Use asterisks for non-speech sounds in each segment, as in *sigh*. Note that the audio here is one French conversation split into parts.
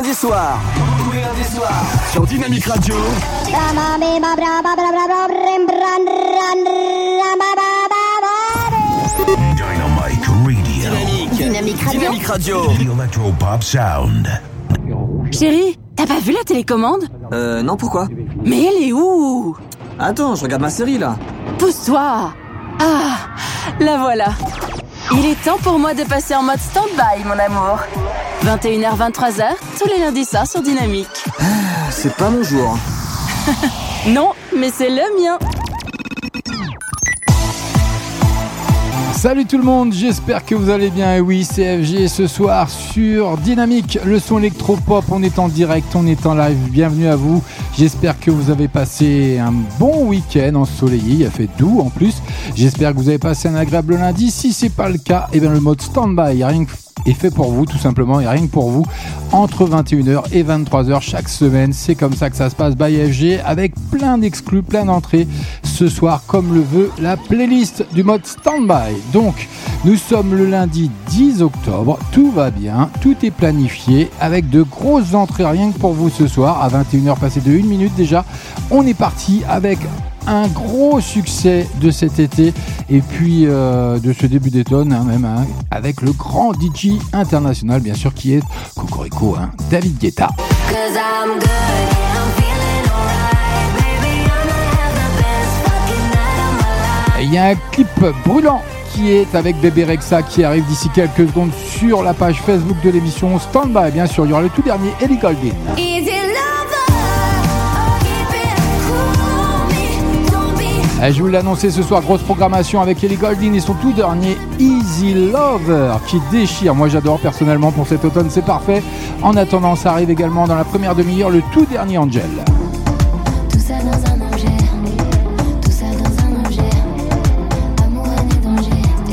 Tous les lundis soirs. Sur Dynamique Radio. Dynamite Radio. Dynamique. Dynamique Radio. Dynamique Radio. The Electropop Sound. Chérie, t'as pas vu la télécommande? Euh, non, pourquoi? Mais elle est où? Attends, je regarde ma série là. Pousse-toi Ah, la voilà. Il est temps pour moi de passer en mode stand-by, mon amour. 21h, 23h, tous les lundis soirs sur Dynamique. C'est pas mon jour. *laughs* Non, mais c'est le mien. Salut tout le monde, j'espère que vous allez bien. Et oui, CFG ce soir sur Dynamique, le son électropop. On est en direct, on est en live. Bienvenue à vous. J'espère que vous avez passé un bon week-end ensoleillé. Il a fait doux en plus. J'espère que vous avez passé un agréable lundi. Si c'est pas le cas, eh bien le mode stand-by, rien que est fait pour vous tout simplement et rien que pour vous entre 21h et 23h chaque semaine. C'est comme ça que ça se passe by FG avec plein d'exclus plein d'entrées ce soir comme le veut la playlist du mode standby. Donc nous sommes le lundi 10 octobre tout va bien tout est planifié avec de grosses entrées rien que pour vous ce soir à 21h passé de 1 minute déjà. On est parti avec un gros succès de cet été et puis euh, de ce début d'automne hein, même hein, avec le grand DJ international bien sûr qui est Cocorico hein, David Guetta. Et Il y a un clip brûlant qui est avec Bébé Rexa qui arrive d'ici quelques secondes sur la page Facebook de l'émission Standby. Bien sûr, il y aura le tout dernier Ellie Goldin. Eh, Je vous l'ai annoncé ce soir, grosse programmation avec Ellie Goulding et son tout dernier Easy Lover qui déchire. Moi j'adore personnellement pour cet automne, c'est parfait. En attendant, ça arrive également dans la première demi-heure, le tout dernier Angel.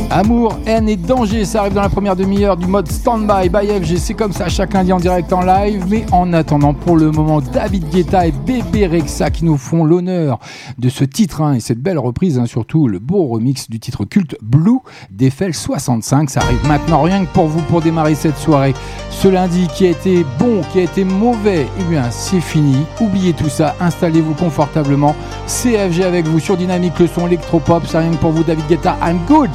Amour, haine et danger, ça arrive dans la première demi-heure du mode Standby by FG. C'est comme ça chaque lundi en direct en live. Mais en attendant, pour le moment, David Guetta et Bébé Rexa qui nous font l'honneur de ce titre hein, et cette belle reprise, hein, surtout le beau remix du titre culte Blue d'Eiffel 65. Ça arrive maintenant rien que pour vous pour démarrer cette soirée. Ce lundi qui a été bon, qui a été mauvais, eh bien c'est fini. Oubliez tout ça, installez-vous confortablement. CFG avec vous sur Dynamique, le son électropop. C'est rien que pour vous, David Guetta. I'm good.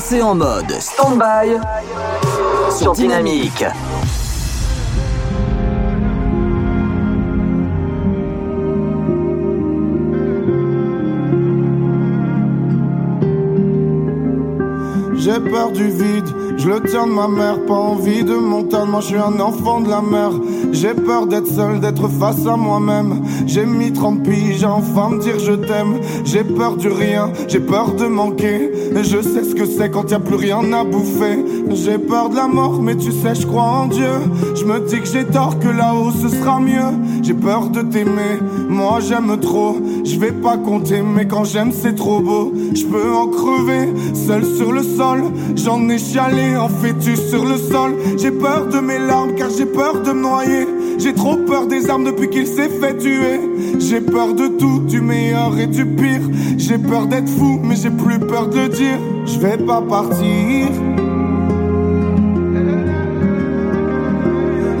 Passez en mode stand-by sur Dynamique. J'ai peur du vide, je le tiens de ma mère, pas envie de montagne, moi je suis un enfant de la mer. J'ai peur d'être seul, d'être face à moi-même. J'ai mis 30 piges à enfin me dire je t'aime. J'ai peur du rien, j'ai peur de manquer. Et je sais ce que c'est quand y a plus rien à bouffer. J'ai peur de la mort, mais tu sais, je crois en Dieu. Je me dis que j'ai tort, que là-haut ce sera mieux. J'ai peur de t'aimer, moi j'aime trop. Je vais pas compter, mais quand j'aime c'est trop beau. Je peux en crever, seul sur le sol. J'en ai chialé en fœtus sur le sol. J'ai peur de mes larmes car j'ai peur de me noyer. J'ai trop peur des armes depuis qu'il s'est fait tuer. J'ai peur de tout, du meilleur et du pire. J'ai peur d'être fou, mais j'ai plus peur de le dire. Je vais pas partir.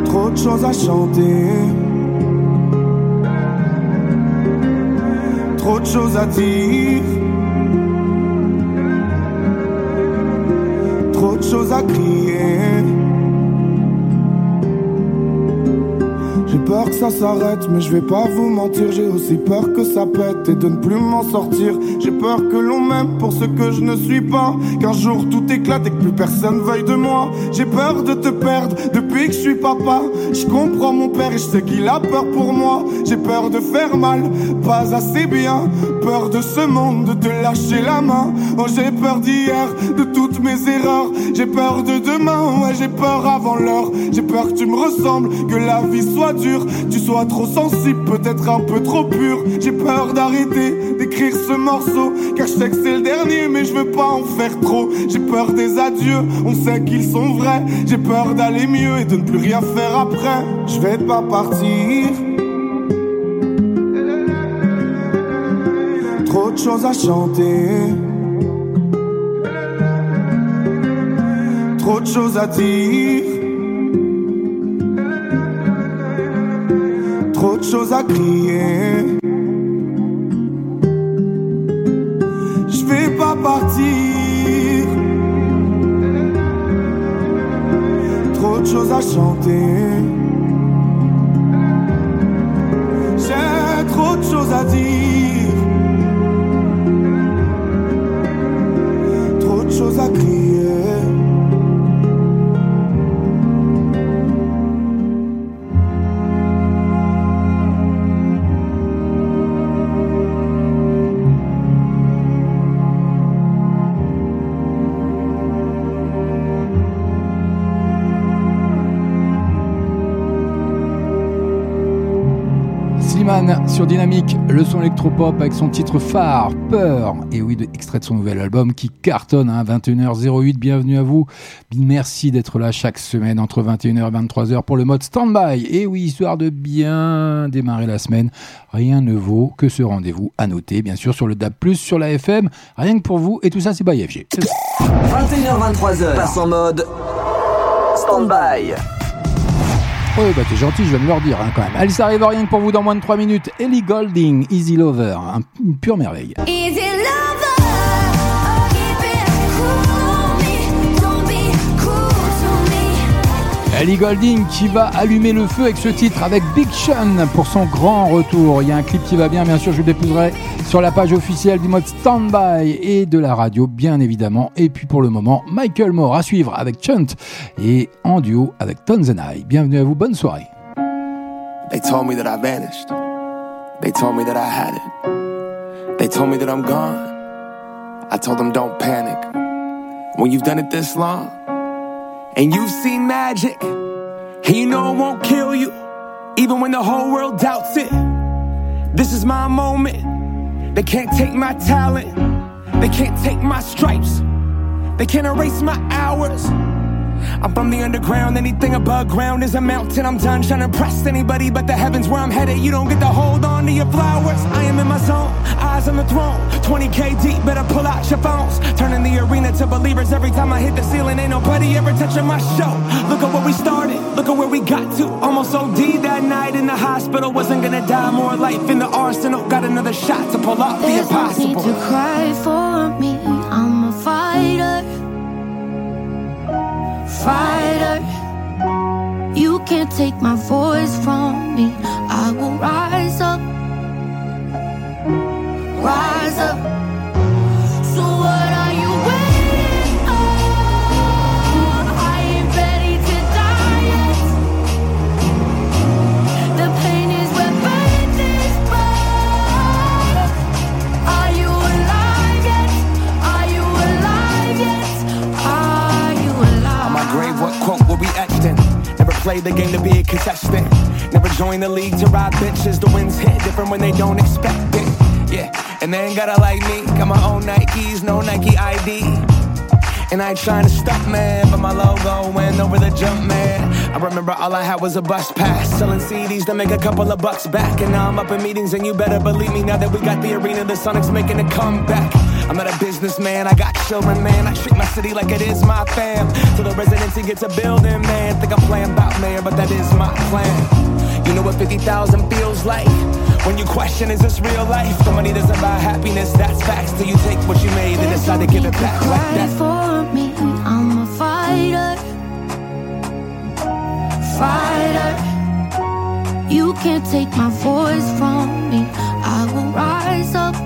Trop de choses à chanter. Trop de choses à dire. Trop de choses à crier. J'ai peur que ça s'arrête, mais je vais pas vous mentir. J'ai aussi peur que ça pète et de ne plus m'en sortir. J'ai peur que l'on m'aime pour ce que je ne suis pas. Qu'un jour tout éclate et que plus personne veuille de moi. J'ai peur de te perdre depuis que je suis papa. Je comprends mon père et je sais qu'il a peur pour moi. J'ai peur de faire mal, pas assez bien. Peur de ce monde, de te lâcher la main. Oh, j'ai peur d'hier, de toutes mes erreurs. J'ai peur de demain, ouais, j'ai peur avant l'heure. J'ai peur que tu me ressembles, que la vie soit dure. Tu sois trop sensible, peut-être un peu trop pur. J'ai peur d'arrêter d'écrire ce morceau. Car je sais que c'est le dernier, mais je veux pas en faire trop. J'ai peur des adieux, on sait qu'ils sont vrais. J'ai peur d'aller mieux et de ne plus rien faire après. Je vais pas partir. Trop de choses à chanter. Trop de choses à dire. Trop de choses à crier. Je vais pas partir. Trop de choses à chanter. J'ai trop de choses à dire. Trop de sur Dynamique, le son électropop avec son titre phare, Peur, et oui, de, extrait de son nouvel album qui cartonne à 21h08. Bienvenue à vous. Merci d'être là chaque semaine entre 21h et 23h pour le mode standby. Et oui, histoire de bien démarrer la semaine, rien ne vaut que ce rendez-vous à noter, bien sûr, sur le DAB+, sur la FM, rien que pour vous, et tout ça, c'est by FG. 21h23h. Passe en mode stand-by. Oh bah t'es gentil, je vais me leur dire hein, quand même. Ça arrive rien que pour vous dans moins de 3 minutes. Ellie Golding, Easy Lover, un- une pure merveille. Easy lover, Ellie Golding qui va allumer le feu avec ce titre avec Big Sean pour son grand retour. Il y a un clip qui va bien, bien sûr, je le dépouserai sur la page officielle du mode Standby et de la radio, bien évidemment. Et puis pour le moment, Michael Moore à suivre avec Chunt et en duo avec Tonzenai. Bienvenue à vous, bonne soirée. They told me that I vanished. They told me that I had it. They told me that I'm gone. I told them don't panic. When you've done it this long, and you've seen magic, and you know it won't kill you, even when the whole world doubts it. This is my moment. They can't take my talent. They can't take my stripes. They can't erase my hours. I'm from the underground, anything above ground is a mountain. I'm done trying to impress anybody but the heavens where I'm headed. You don't get to hold on to your flowers. I am in my zone, eyes on the throne. 20k deep, better pull out your phones. Turning the arena to believers every time I hit the ceiling. Ain't nobody ever touching my show. Look at where we started, look at where we got to. Almost OD that night in the hospital. Wasn't gonna die, more life in the arsenal. Got another shot to pull off the There's no need impossible. to cry for me. I'll Fighter, you can't take my voice from me. I will rise up, rise up. Played the game to be a contestant. Never join the league to ride bitches. The winds hit different when they don't expect it. Yeah, and they ain't gotta like me. Got my own Nikes, no Nike ID. And I ain't trying to stop, man, but my logo went over the jump, man. I remember all I had was a bus pass, selling CDs to make a couple of bucks back. And now I'm up in meetings, and you better believe me, now that we got the arena, the Sonics making a comeback. I'm not a businessman, I got children, man. I treat my city like it is my fam. Till the residency gets a building, man. Think I'm playing about mayor, but that is my plan. You know what 50,000 feels like? When you question, is this real life? The money doesn't buy happiness, that's facts. Till you take what you made and decide to give it back like that. for me, I'm a fighter. Fighter, you can't take my voice from me. I will rise up,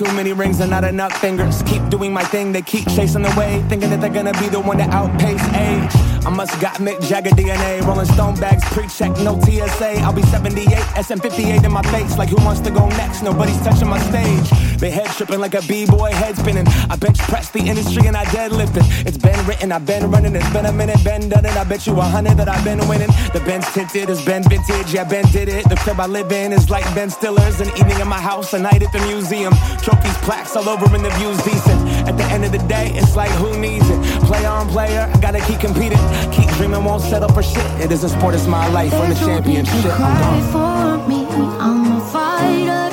too many rings and not enough fingers. Keep doing my thing, they keep chasing the way, thinking that they're gonna be the one to outpace age. I must got Mick Jagger DNA, Rolling Stone bags, pre-check, no TSA. I'll be 78, SM58 in my face, like who wants to go next? Nobody's touching my stage. They head tripping like a b-boy, head spinning. I bench press the industry and I deadlift it. It's been written, I've been running, it's been a minute, been done it. I bet you a hundred that I've been winning. The Ben's tinted, it's been vintage, yeah, Ben did it. The crib I live in is like Ben Stiller's. An evening in my house, a night at the museum. Trophies, plaques all over and the view's decent. At the end of the day, it's like who needs it? Play on player, I gotta keep competing. Keep dreaming, won't settle for shit. It isn't sport, it's my life. Win the There's no need to championship. I'm gone. for me, I'm a fighter.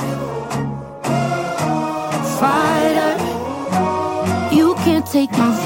Fighter, you can't take my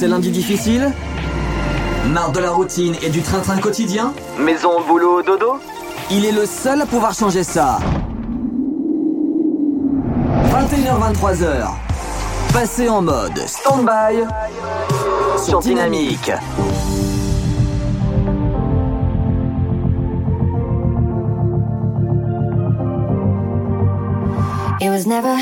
ces lundis difficiles Marre de la routine et du train-train quotidien Maison, boulot, dodo Il est le seul à pouvoir changer ça. 21h-23h. Passez en mode stand-by sur Dynamique. It was never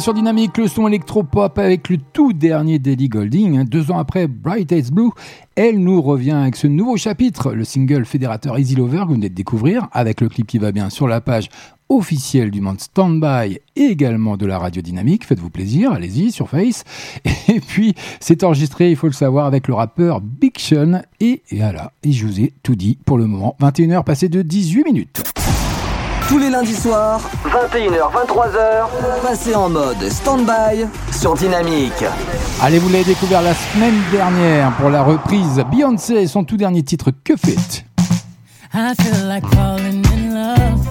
sur Dynamique, le son électropop avec le tout dernier d'Ellie Golding. Hein, deux ans après Bright Eyes Blue, elle nous revient avec ce nouveau chapitre, le single fédérateur Easy Lover que vous venez de découvrir, avec le clip qui va bien sur la page officielle du monde Standby et également de la radio dynamique. Faites-vous plaisir, allez-y sur Face. *laughs* Et puis, c'est enregistré, il faut le savoir, avec le rappeur Big Sean. Et, voilà, et je vous ai tout dit pour le moment. 21h passées de 18 minutes tous les lundis soirs, 21h-23h, passez en mode stand-by sur Dynamique. Allez, vous l'avez découvert la semaine dernière pour la reprise Beyoncé et son tout dernier titre Que fait I feel like falling in love.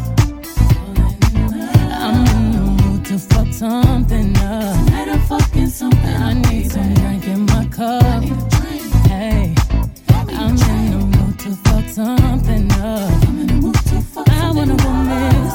I'm in the mood to fuck something up. Tonight I'm fucking something. I need some drink in my cup. Hey, I'm in the mood to fuck something up.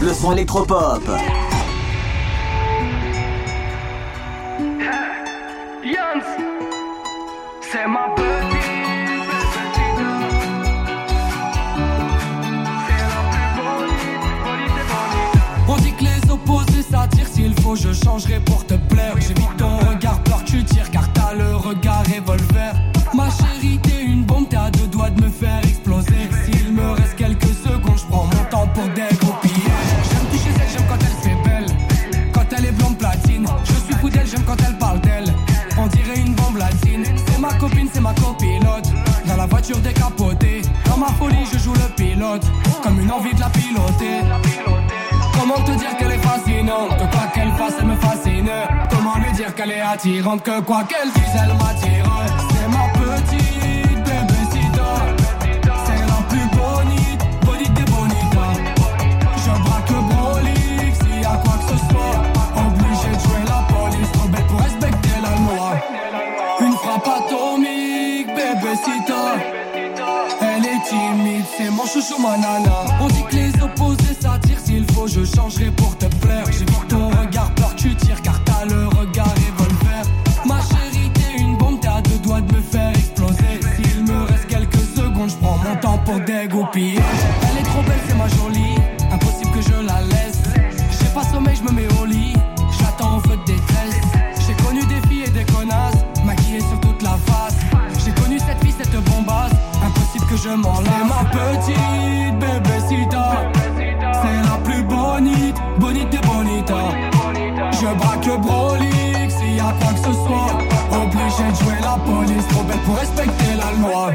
Le son électropop. Copine c'est ma copilote. Dans la voiture décapotée. Dans ma folie je joue le pilote. Comme une envie de la piloter. Comment te dire qu'elle est fascinante? Que quoi qu'elle fasse elle me fascine. Comment lui dire qu'elle est attirante? Que quoi qu'elle dise elle m'attire. C'est ma petite bébécita C'est la plus bonite Bonite des Je braque Broly S'il y a quoi que ce soit On dit que les opposés s'attirent, s'il faut, je changerai pour te plaire. J'évite ton regard, peur tu tires, car t'as le regard revolver. Ma chérie, t'es une bombe, t'es à deux doigts de me faire exploser. S'il me reste quelques secondes, je prends mon temps pour dégoupiller. Elle est trop belle, c'est ma jolie. Impossible que je la laisse. J'ai pas sommeil, je me mets au lit. J'attends en feu de détresse. J'ai connu des filles et des connasses, maquillées sur toute la face. J'ai connu cette fille, cette bombasse. Impossible que je m'en lasse. Ma petite Braque Broly, s'il y a quoi que ce soit. Obligé de jouer la police, trop belle pour respecter la loi.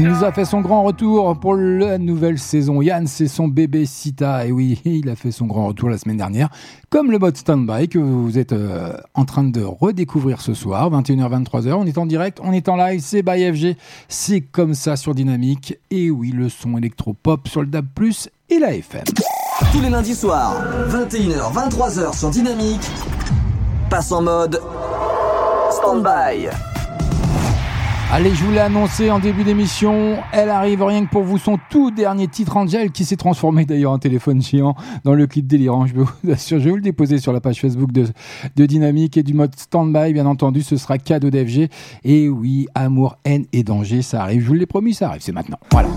Il nous a fait son grand retour pour la nouvelle saison. Yann, c'est son bébé Sita. Et oui, *laughs* il a fait son grand retour la semaine dernière. Comme le mode standby que vous êtes euh, en train de redécouvrir ce soir, 21h, 23h. On est en direct, on est en live, c'est by FG. C'est comme ça sur Dynamique. Et oui, le son électropop sur le DAB+, et la FM. Tous les lundis soirs, 21h, 23h sur Dynamique, passe en mode stand-by. Allez, je vous l'ai annoncé en début d'émission, elle arrive rien que pour vous, son tout dernier titre Angel, qui s'est transformé d'ailleurs en téléphone géant dans le clip délirant, je vous *laughs* assure. Je vais vous le déposer sur la page Facebook de, Dynamique et du mode Standby, bien entendu, ce sera cadeau d'FG. Et oui, amour, haine et danger, ça arrive, je vous l'ai promis, ça arrive, c'est maintenant. Voilà.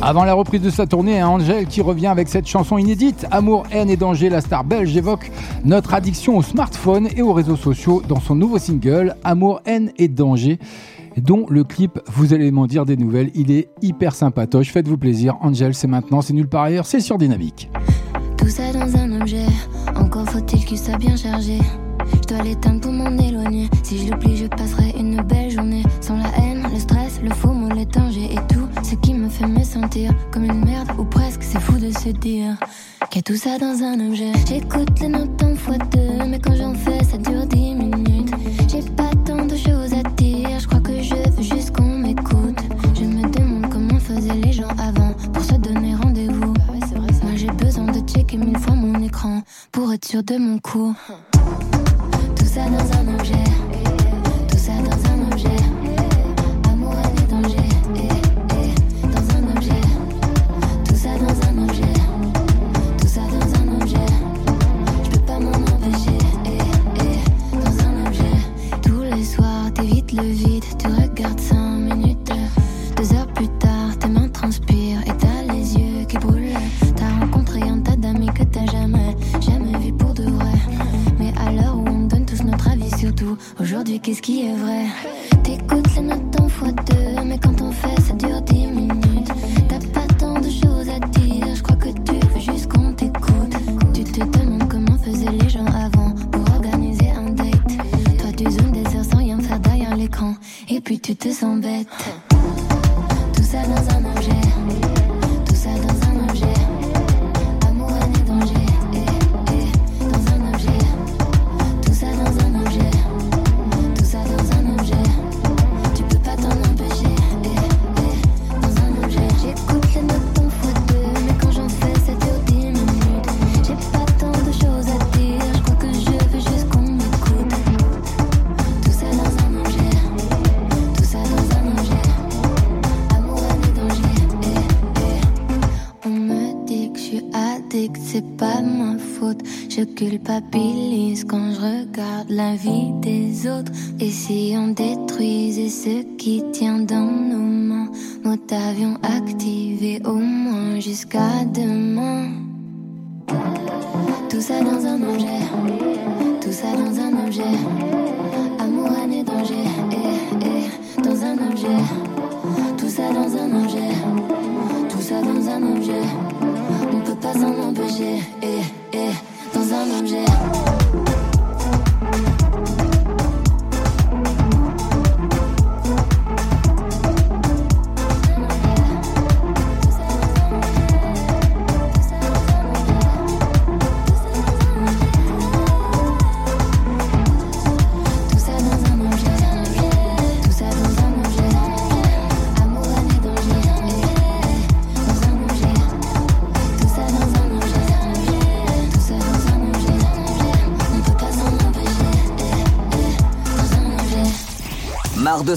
Avant la reprise de sa tournée, hein, Angèle qui revient avec cette chanson inédite, Amour, haine et danger, la star belge évoque notre addiction aux smartphones et aux réseaux sociaux dans son nouveau single, Amour, haine et danger. dont le clip, vous allez m'en dire des nouvelles, il est hyper sympatoche. Faites-vous plaisir. Angel, c'est maintenant, c'est nulle part ailleurs, c'est sur Dynamique. Tout ça dans un objet, encore faut-il qu'il soit bien chargé. Je dois l'éteindre pour m'en éloigner. Si je je passerai une belle journée. Sans la haine, le stress, le faux mot, et tout me fait me sentir comme une merde ou presque. C'est fou de se dire qu'il y a tout ça dans un objet. J'écoute les notes en fois deux, mais quand j'en fais, ça dure dix minutes. J'ai pas tant de choses à dire, je crois que je veux juste qu'on m'écoute. Je me demande comment faisaient les gens avant pour se donner rendez-vous. Moi j'ai besoin de checker mille fois mon écran pour être sûr de mon coup. Tout ça dans un objet.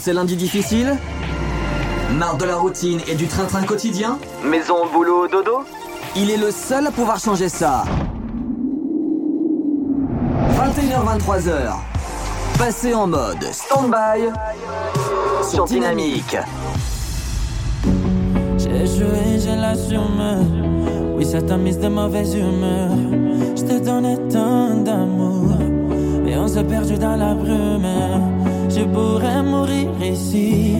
Ces lundis difficiles Marre de la routine et du train-train quotidien Maison, boulot, dodo Il est le seul à pouvoir changer ça. 21h-23h. Passez en mode stand-by sur Dynamique. J'ai joué, j'ai l'assumé. Oui, ça t'a mise de mauvaise humeur. Je te donnais tant d'amour. Et on s'est perdu dans la brume. Je pourrais mourir ici.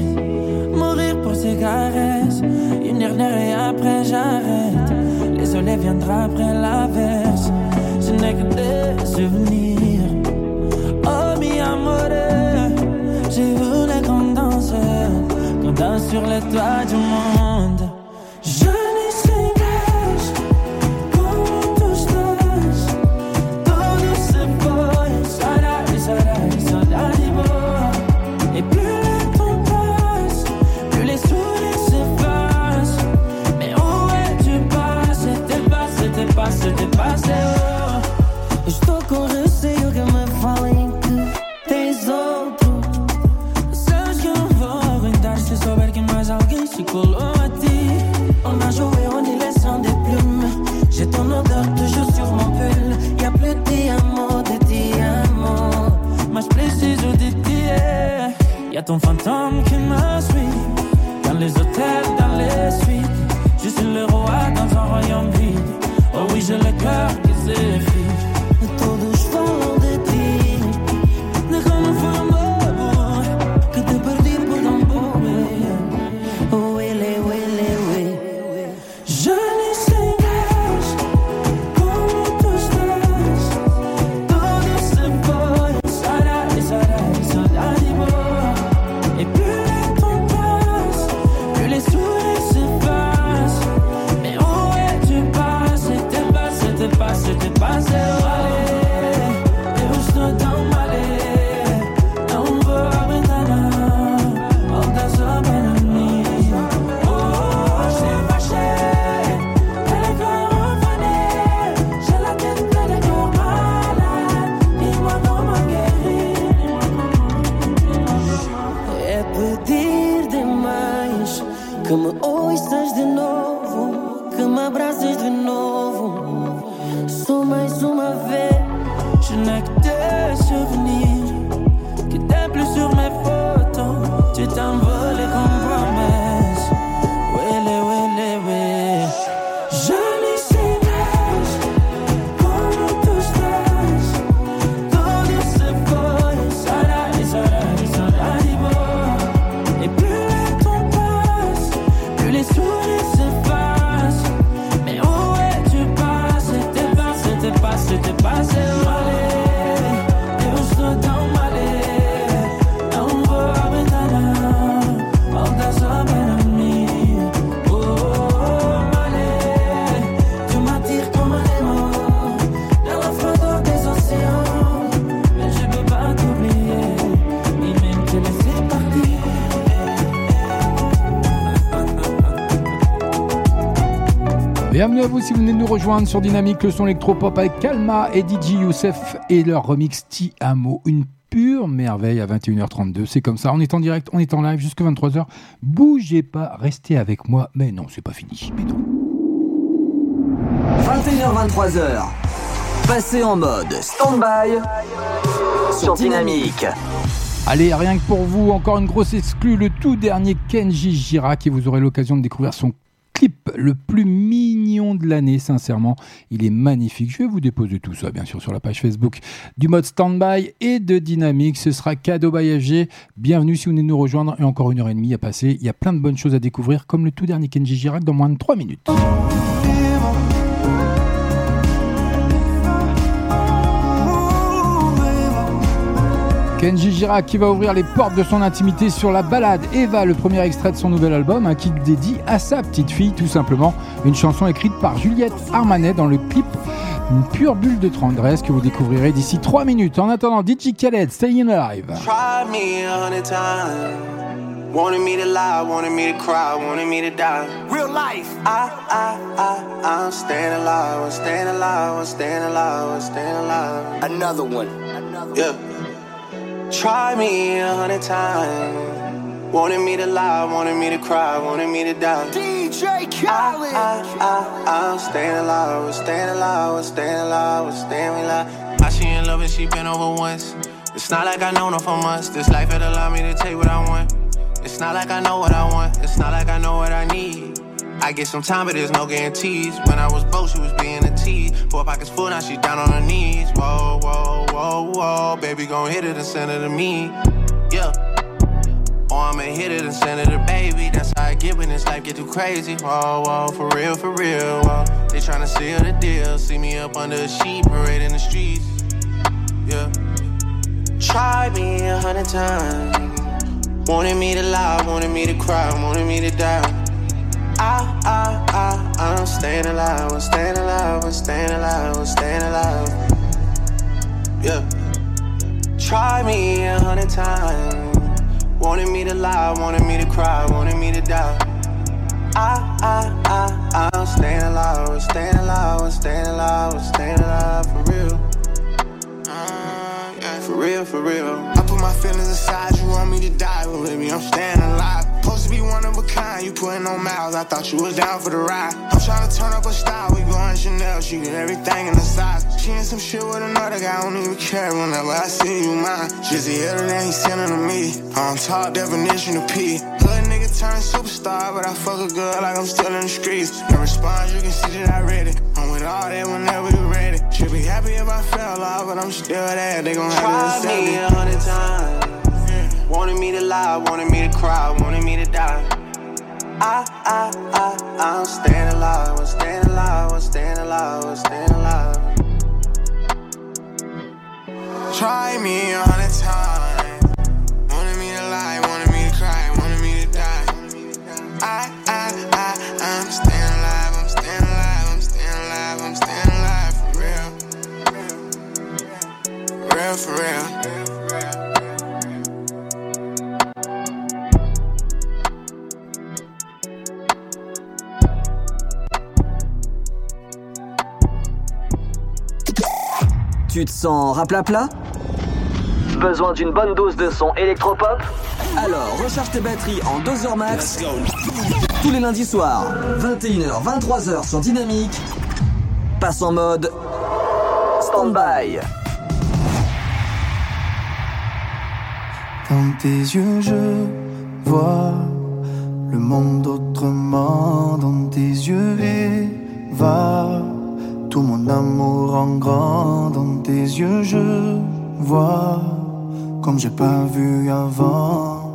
Mourir pour ces caresses. Une dernière et après j'arrête. Les soleils viendra après l'averse. Je n'ai que des souvenirs. Oh, mi amore. J'ai voulu qu'on danse. Qu'on danse sur les toits du monde. Se. On a joué en laissant des plumes. J'ai ton odeur toujours sur mon pull. Y'a plus de diamants, de diamants. Mas preciso de ti. Y'a ton fantôme qui me suit. Dans les hôtels, dans les suites. Je suis le roi dans un royaume vide. Oh oui, j'ai le cœur qui s'effrite. Si vous venez de nous rejoindre sur Dynamique, le son électropop avec Kalma et DJ Youssef et leur remix Ti Amo. Une pure merveille à 21h32. C'est comme ça, on est en direct, on est en live jusqu'à 23h. Bougez pas, restez avec moi. Mais non, c'est pas fini. Mais non. 21h23h. Passez en mode stand-by sur Dynamique. Allez, rien que pour vous, encore une grosse exclue, le tout dernier Kenji Girac et vous aurez l'occasion de découvrir son clip le plus l'année, sincèrement. Il est magnifique. Je vais vous déposer tout ça, bien sûr, sur la page Facebook du mode Standby et de Dynamique. Ce sera cadeau by. Bienvenue si vous venez nous rejoindre. Et encore une heure et demie à passer. Il y a plein de bonnes choses à découvrir, comme le tout dernier Kenji Girac dans moins de 3 minutes. Kenji Girac qui va ouvrir les portes de son intimité sur la balade Eva, le premier extrait de son nouvel album, un kit dédié à sa petite fille, tout simplement. Une chanson écrite par Juliette Armanet dans le clip Une pure bulle de tendresse que vous découvrirez d'ici 3 minutes. En attendant, DJ Khaled, Staying Alive. Tried me a hundred times. Wanted me to lie, wanted me to cry, wanted me to die. Real life. I, I, I, I'm staying alive, I'm staying alive, I'm staying alive, I'm staying alive. Another one. Yeah. Try me a hundred times. Wanted me to lie, wanted me to cry, wanted me to die. DJ Khaled. I, I, I, I'm staying alive, I'm staying alive, I'm staying alive, I'm staying alive. I she in love and she been over once. It's not like I know her for months. This life had allowed me to take what I want. It's not like I know what I want. It's not like I know what I need. I get some time, but there's no guarantees. When I was broke, she was being a tease. Four pockets full, now she down on her knees. Whoa, whoa, whoa, whoa. Baby, gon' hit it and send it to me. Yeah. Or I'ma hit it and send it to baby. That's how I get when this life get too crazy. Whoa, whoa, for real, for real. Whoa. They tryna seal the deal. See me up under a sheet, parade in the streets. Yeah. Try me a hundred times. Wanted me to lie, wanted me to cry, wanted me to die. I, I, I, I'm staying alive, I'm staying alive, I'm staying alive, I'm staying alive. Yeah. Try me a hundred times. Wanted me to lie, wanted me to cry, wanted me to die. I, I, I, I'm staying alive, I'm staying alive, I'm staying alive, I'm staying alive for real. Uh. For real, for real. I put my feelings aside, you want me to die, but baby, I'm staying alive. Be one of a kind, you putting on miles, I thought you was down for the ride. I'm trying to turn up a style, we going Chanel, she get everything in the size. She in some shit with another guy, I don't even care whenever I see you mine. Just the other than he sending to me, on top definition of P. Hood nigga turn superstar, but I fuck a girl like I'm still in the streets. No response, you can see that I read it. I'm with all that whenever you ready. Should be happy if I fell off, but I'm still there. They gon' have to accept me a hundred times. Wanted me to lie, wanted me to cry, wanted me to die. I, I, I, I'm staying alive, I'm staying alive, I'm staying alive, I'm staying alive. Try me a hundred times. Wanted me to lie, wanted me to cry, wanted me to die. I, I, I, I'm staying alive, I'm staying alive, I'm staying alive, I'm staying alive for real. Real for real. Tu te sens raplapla? Besoin d'une bonne dose de son électropop? Alors recharge tes batteries en 2 heures max. Tous les lundis soirs, 21h, 23h sur Dynamique. Passe en mode stand-by. Dans tes yeux, je vois le monde autrement. Dans tes yeux, va tout mon amour en grand. Dans tes yeux, je vois comme j'ai pas vu avant.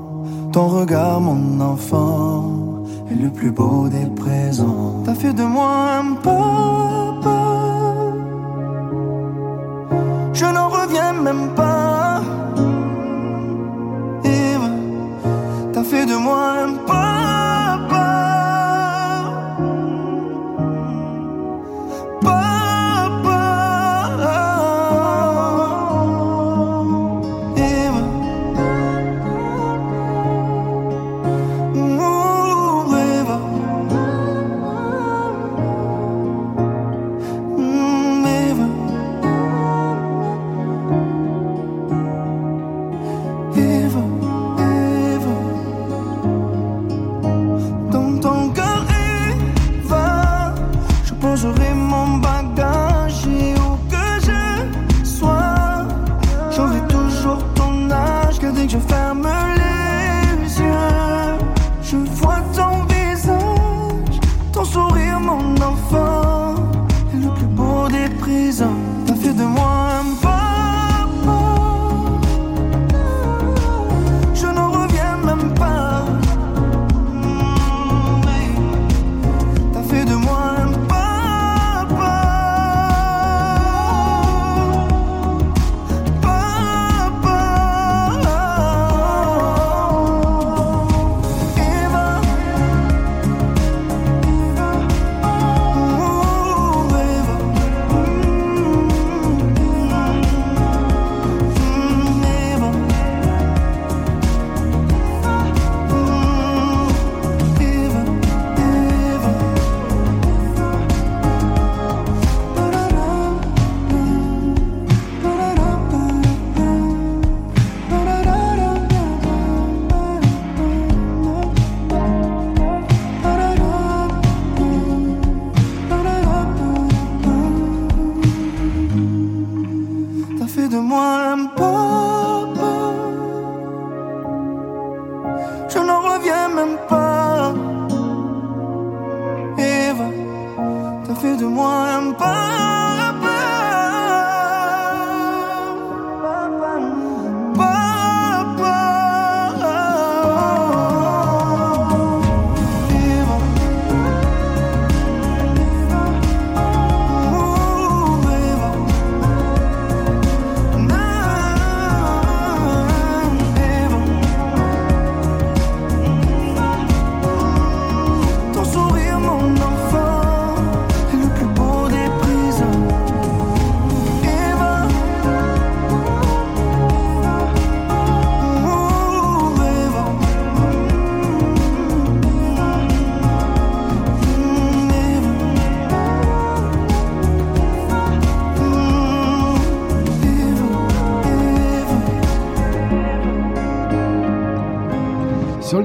Ton regard, mon enfant, est le plus beau des présents. T'as fait de moi un papa. Je n'en reviens même pas. T'as fait de moi un papa.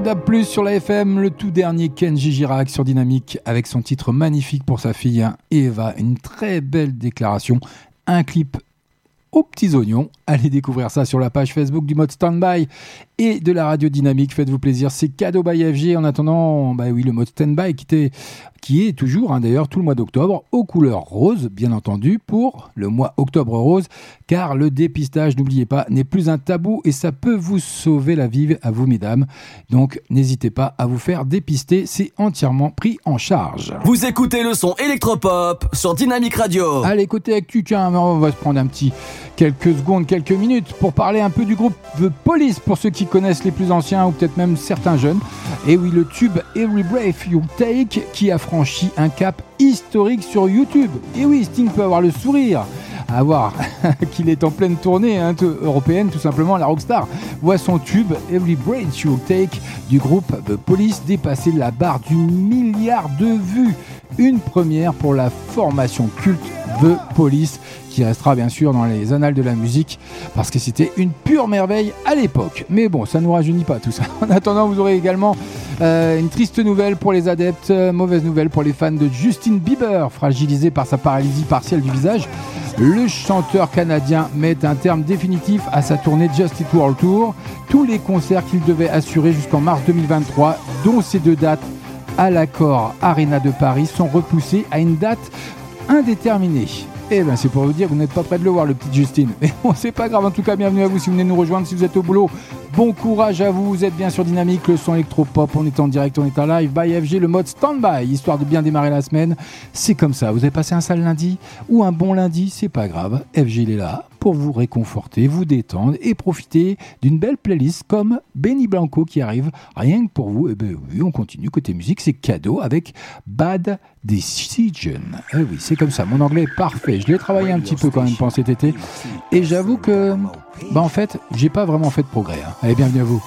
Plus sur la FM, le tout dernier Kenji Girac sur Dynamique avec son titre magnifique pour sa fille hein, Eva. Une très belle déclaration. Un clip aux petits oignons. Allez découvrir ça sur la page Facebook du mode Standby et de la radio dynamique. Faites-vous plaisir, c'est cadeau by FG. En attendant, bah oui, le mode Standby qui, était, qui est toujours, hein, d'ailleurs, tout le mois d'octobre, aux couleurs roses, bien entendu, pour le mois octobre rose, car le dépistage, n'oubliez pas, n'est plus un tabou et ça peut vous sauver la vie à vous, mesdames. Donc, n'hésitez pas à vous faire dépister, c'est entièrement pris en charge. Vous écoutez le son électropop sur Dynamique Radio. Allez, côté actu, tiens, on va se prendre un petit quelques secondes, quelques minutes pour parler un peu du groupe The Police pour ceux qui connaissent les plus anciens ou peut-être même certains jeunes. Et oui, le tube Every Breath You Take qui a franchi un cap historique sur YouTube. Et oui, Sting peut avoir le sourire à voir *laughs* qu'il est en pleine tournée hein, européenne, tout simplement. La rockstar voit son tube Every Breath You Take du groupe The Police dépasser la barre du milliard de vues. Une première pour la formation culte The Police, qui restera bien sûr dans les annales de la musique, parce que c'était une pure merveille à l'époque. Mais bon, ça ne nous rajeunit pas tout ça. *laughs* En attendant, vous aurez également euh, une triste nouvelle pour les adeptes, euh, mauvaise nouvelle pour les fans de Justin Bieber, fragilisé par sa paralysie partielle du visage. Le chanteur canadien met un terme définitif à sa tournée Just It World Tour. Tous les concerts qu'il devait assurer jusqu'en mars 2023, dont ces deux dates à l'accord Arena de Paris, sont repoussés à une date indéterminée. Eh ben c'est pour vous dire vous n'êtes pas prêt de le voir le petit Justine. *laughs* Mais bon c'est pas grave, en tout cas bienvenue à vous si vous venez nous rejoindre, si vous êtes au boulot. Bon courage à vous, vous êtes bien sur Dynamique, le son électropop, on est en direct, on est en live, by FG, le mode stand-by, histoire de bien démarrer la semaine. C'est comme ça, vous avez passé un sale lundi ou un bon lundi, c'est pas grave, FG il est là pour vous réconforter, vous détendre et profiter d'une belle playlist comme Benny Blanco qui arrive rien que pour vous. Et ben oui, on continue côté musique, c'est cadeau avec Bad Decision. Eh oui, c'est comme ça, mon anglais est parfait. Je l'ai travaillé un petit peu quand même pendant cet été et j'avoue que bah en fait, j'ai pas vraiment fait de progrès. hein. Allez, bienvenue à vous.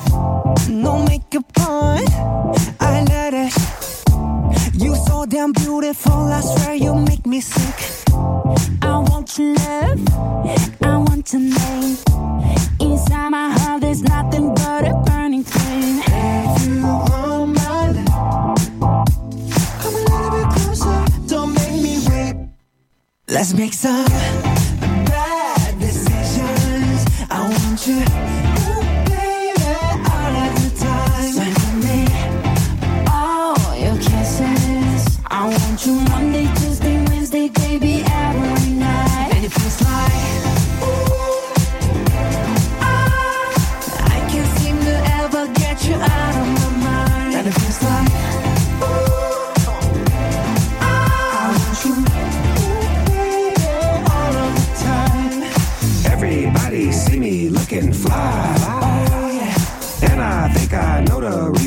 Want love, I want your name. Inside my heart, there's nothing but a burning flame. Have you my? Come a little bit closer, don't make me wait. Let's make some bad decisions. I want you. ooh, baby, all of the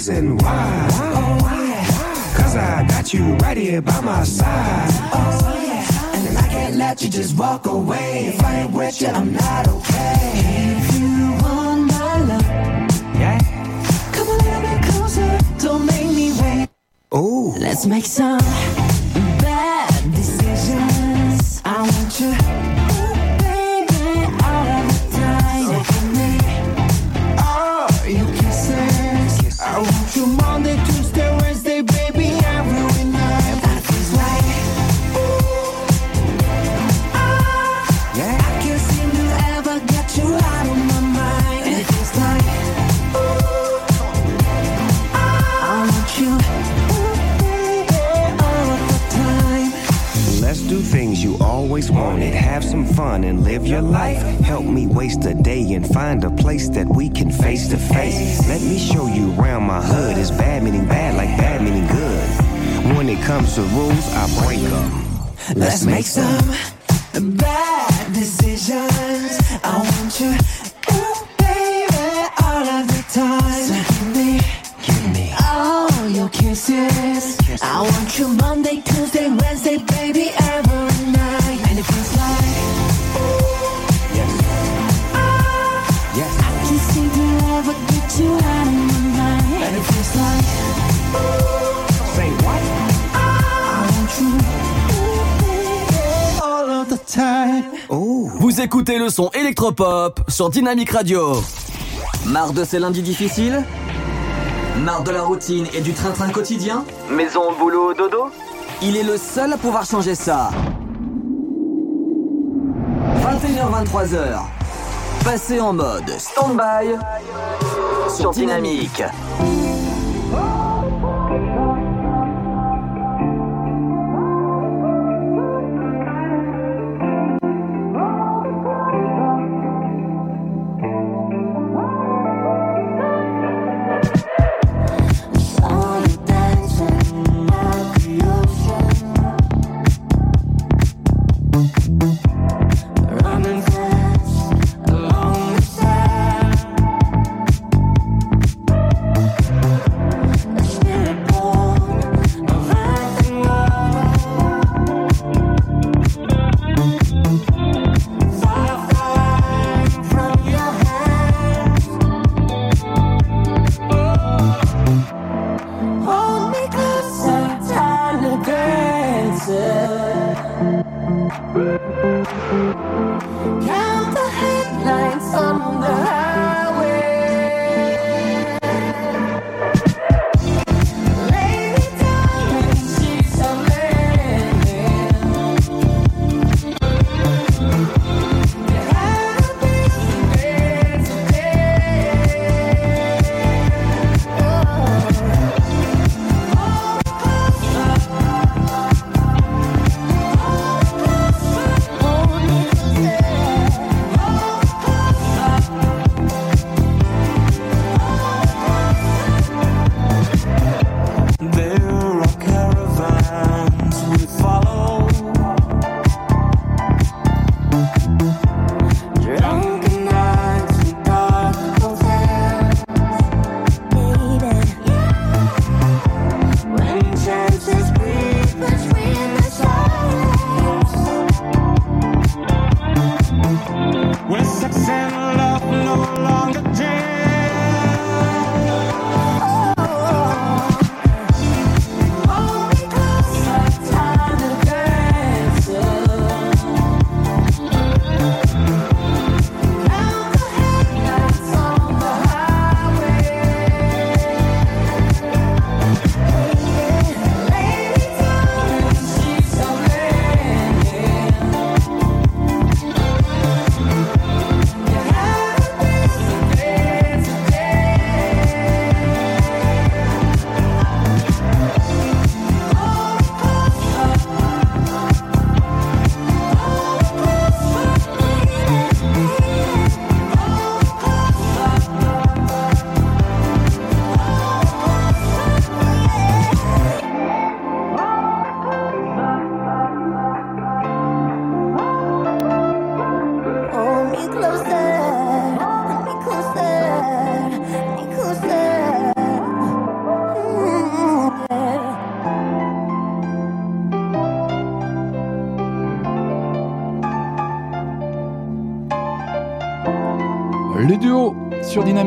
reason why. Cause I got you right here by my side. Oh, yeah. And I can't let you just walk away. If I ain't with you, I'm not okay. If you want my love, Yeah. come a little bit closer. Don't make me wait. Ooh. Let's make some bad decisions. I want you, I want you Monday, Have some fun and live your life. Help me waste a day and find a place that we can face to face. Let me show you around my hood. It's bad meaning bad like bad meaning good. When it comes to rules, I break them. Let's make some bad decisions. I want you, ooh, baby, all of the time. Give me, give me all your kisses. I want you Monday, Tuesday, Wednesday, baby, every Vous écoutez le son électropop sur Dynamique Radio. Marre de ces lundis difficiles? Marre de la routine et du train-train quotidien? Maison, boulot, dodo? Il est le seul à pouvoir changer ça. 21h-23h. Passez en mode stand-by sur Dynamique.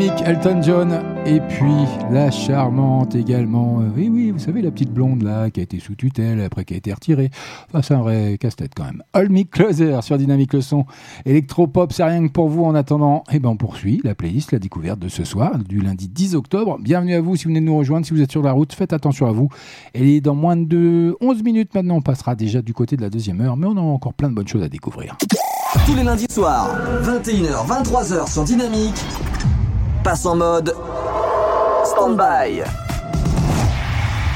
Elton John et puis la charmante également. euh, oui, oui, vous savez, la petite blonde là qui a été sous tutelle après qui a été retirée. Enfin, c'est un vrai casse-tête quand même. Hold Me Closer sur Dynamique le son. Electropop, c'est rien que pour vous en attendant. Et ben, on poursuit la playlist, la découverte de ce soir, du lundi 10 octobre. Bienvenue à vous si vous venez de nous rejoindre. Si vous êtes sur la route, faites attention à vous. Et dans moins de 11 minutes maintenant, on passera déjà du côté de la deuxième heure, mais on a encore plein de bonnes choses à découvrir. Tous les lundis soirs, 21h, 23h sur Dynamique, passe en mode stand-by.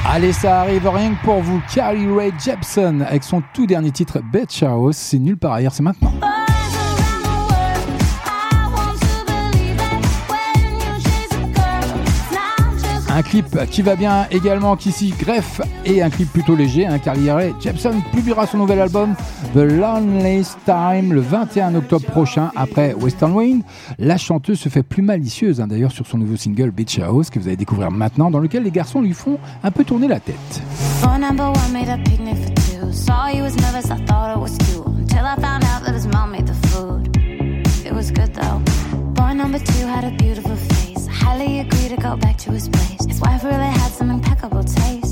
Allez, ça arrive rien que pour vous. Carly Rae Jepsen avec son tout dernier titre, Beach House. C'est nulle part ailleurs, c'est maintenant. Un clip qui va bien également, qui s'y greffe, et un clip plutôt léger. Hein, Carly Rae Jepsen publiera son nouvel album The Loneliest Time le 21 octobre prochain. Après Western Wind, la chanteuse se fait plus malicieuse hein, d'ailleurs sur son nouveau single Beach House que vous allez découvrir maintenant, dans lequel les garçons lui font un peu tourner la tête. Boy number two had face. I highly agree to go back to his place. His wife really had some impeccable taste.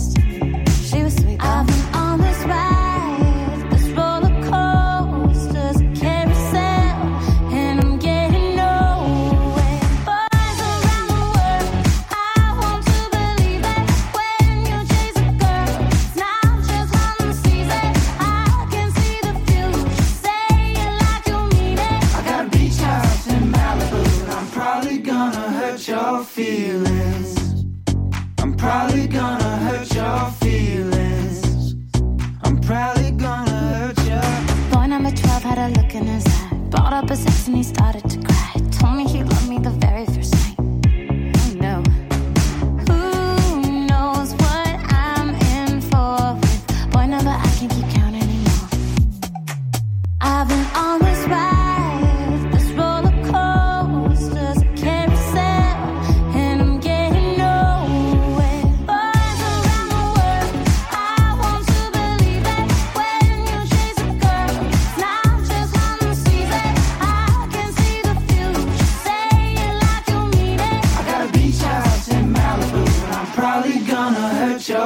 Feelings. I'm probably gonna hurt your feelings. I'm probably gonna hurt your. Boy number 12 had a look in his eye. Brought up his ex and he started to cry. Told me he loved me the very first night. Oh no. Who knows what I'm in for boy number I can't keep count anymore. I've been on this ride,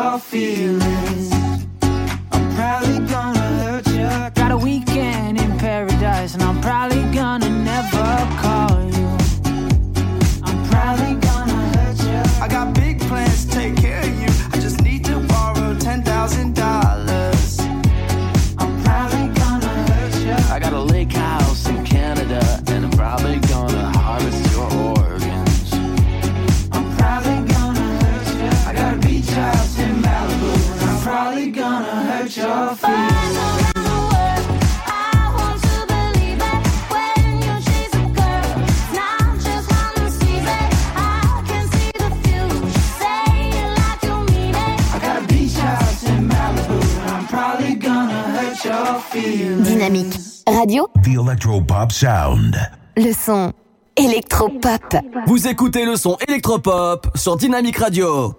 our feelings. Dynamique Radio, The Electropop Sound. le son électropop. Vous écoutez le son électropop sur Dynamique Radio.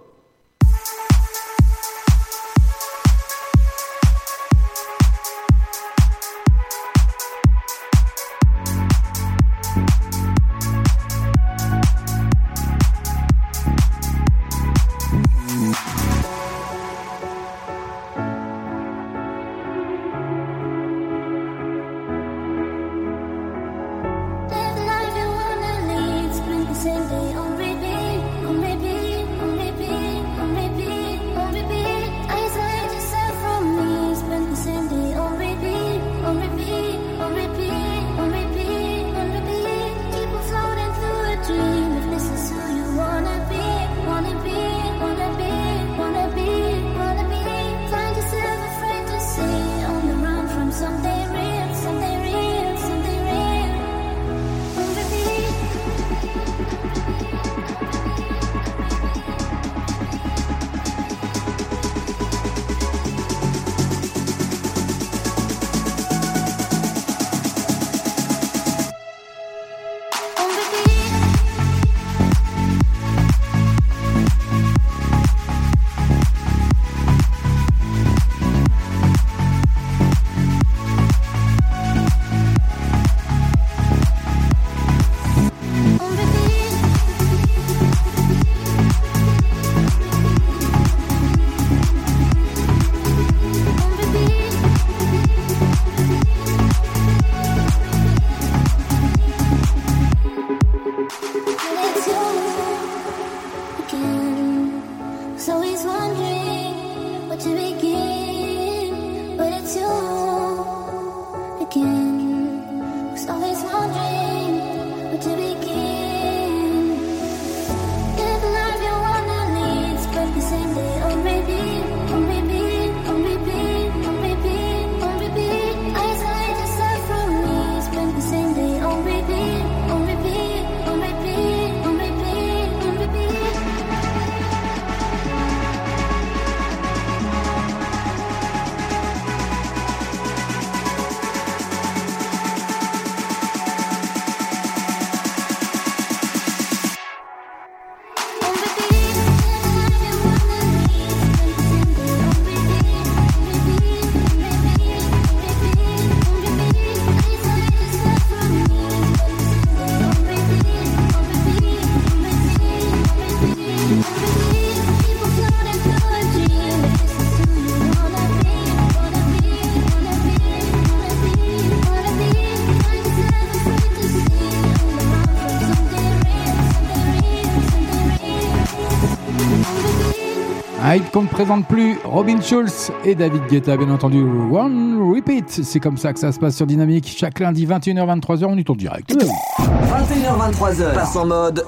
Qu'on ne présente plus Robin Schulz et David Guetta, bien entendu. One Repeat, c'est comme ça que ça se passe sur Dynamique. Chaque lundi, 21h-23h, on est en direct. 21h23h, passe en mode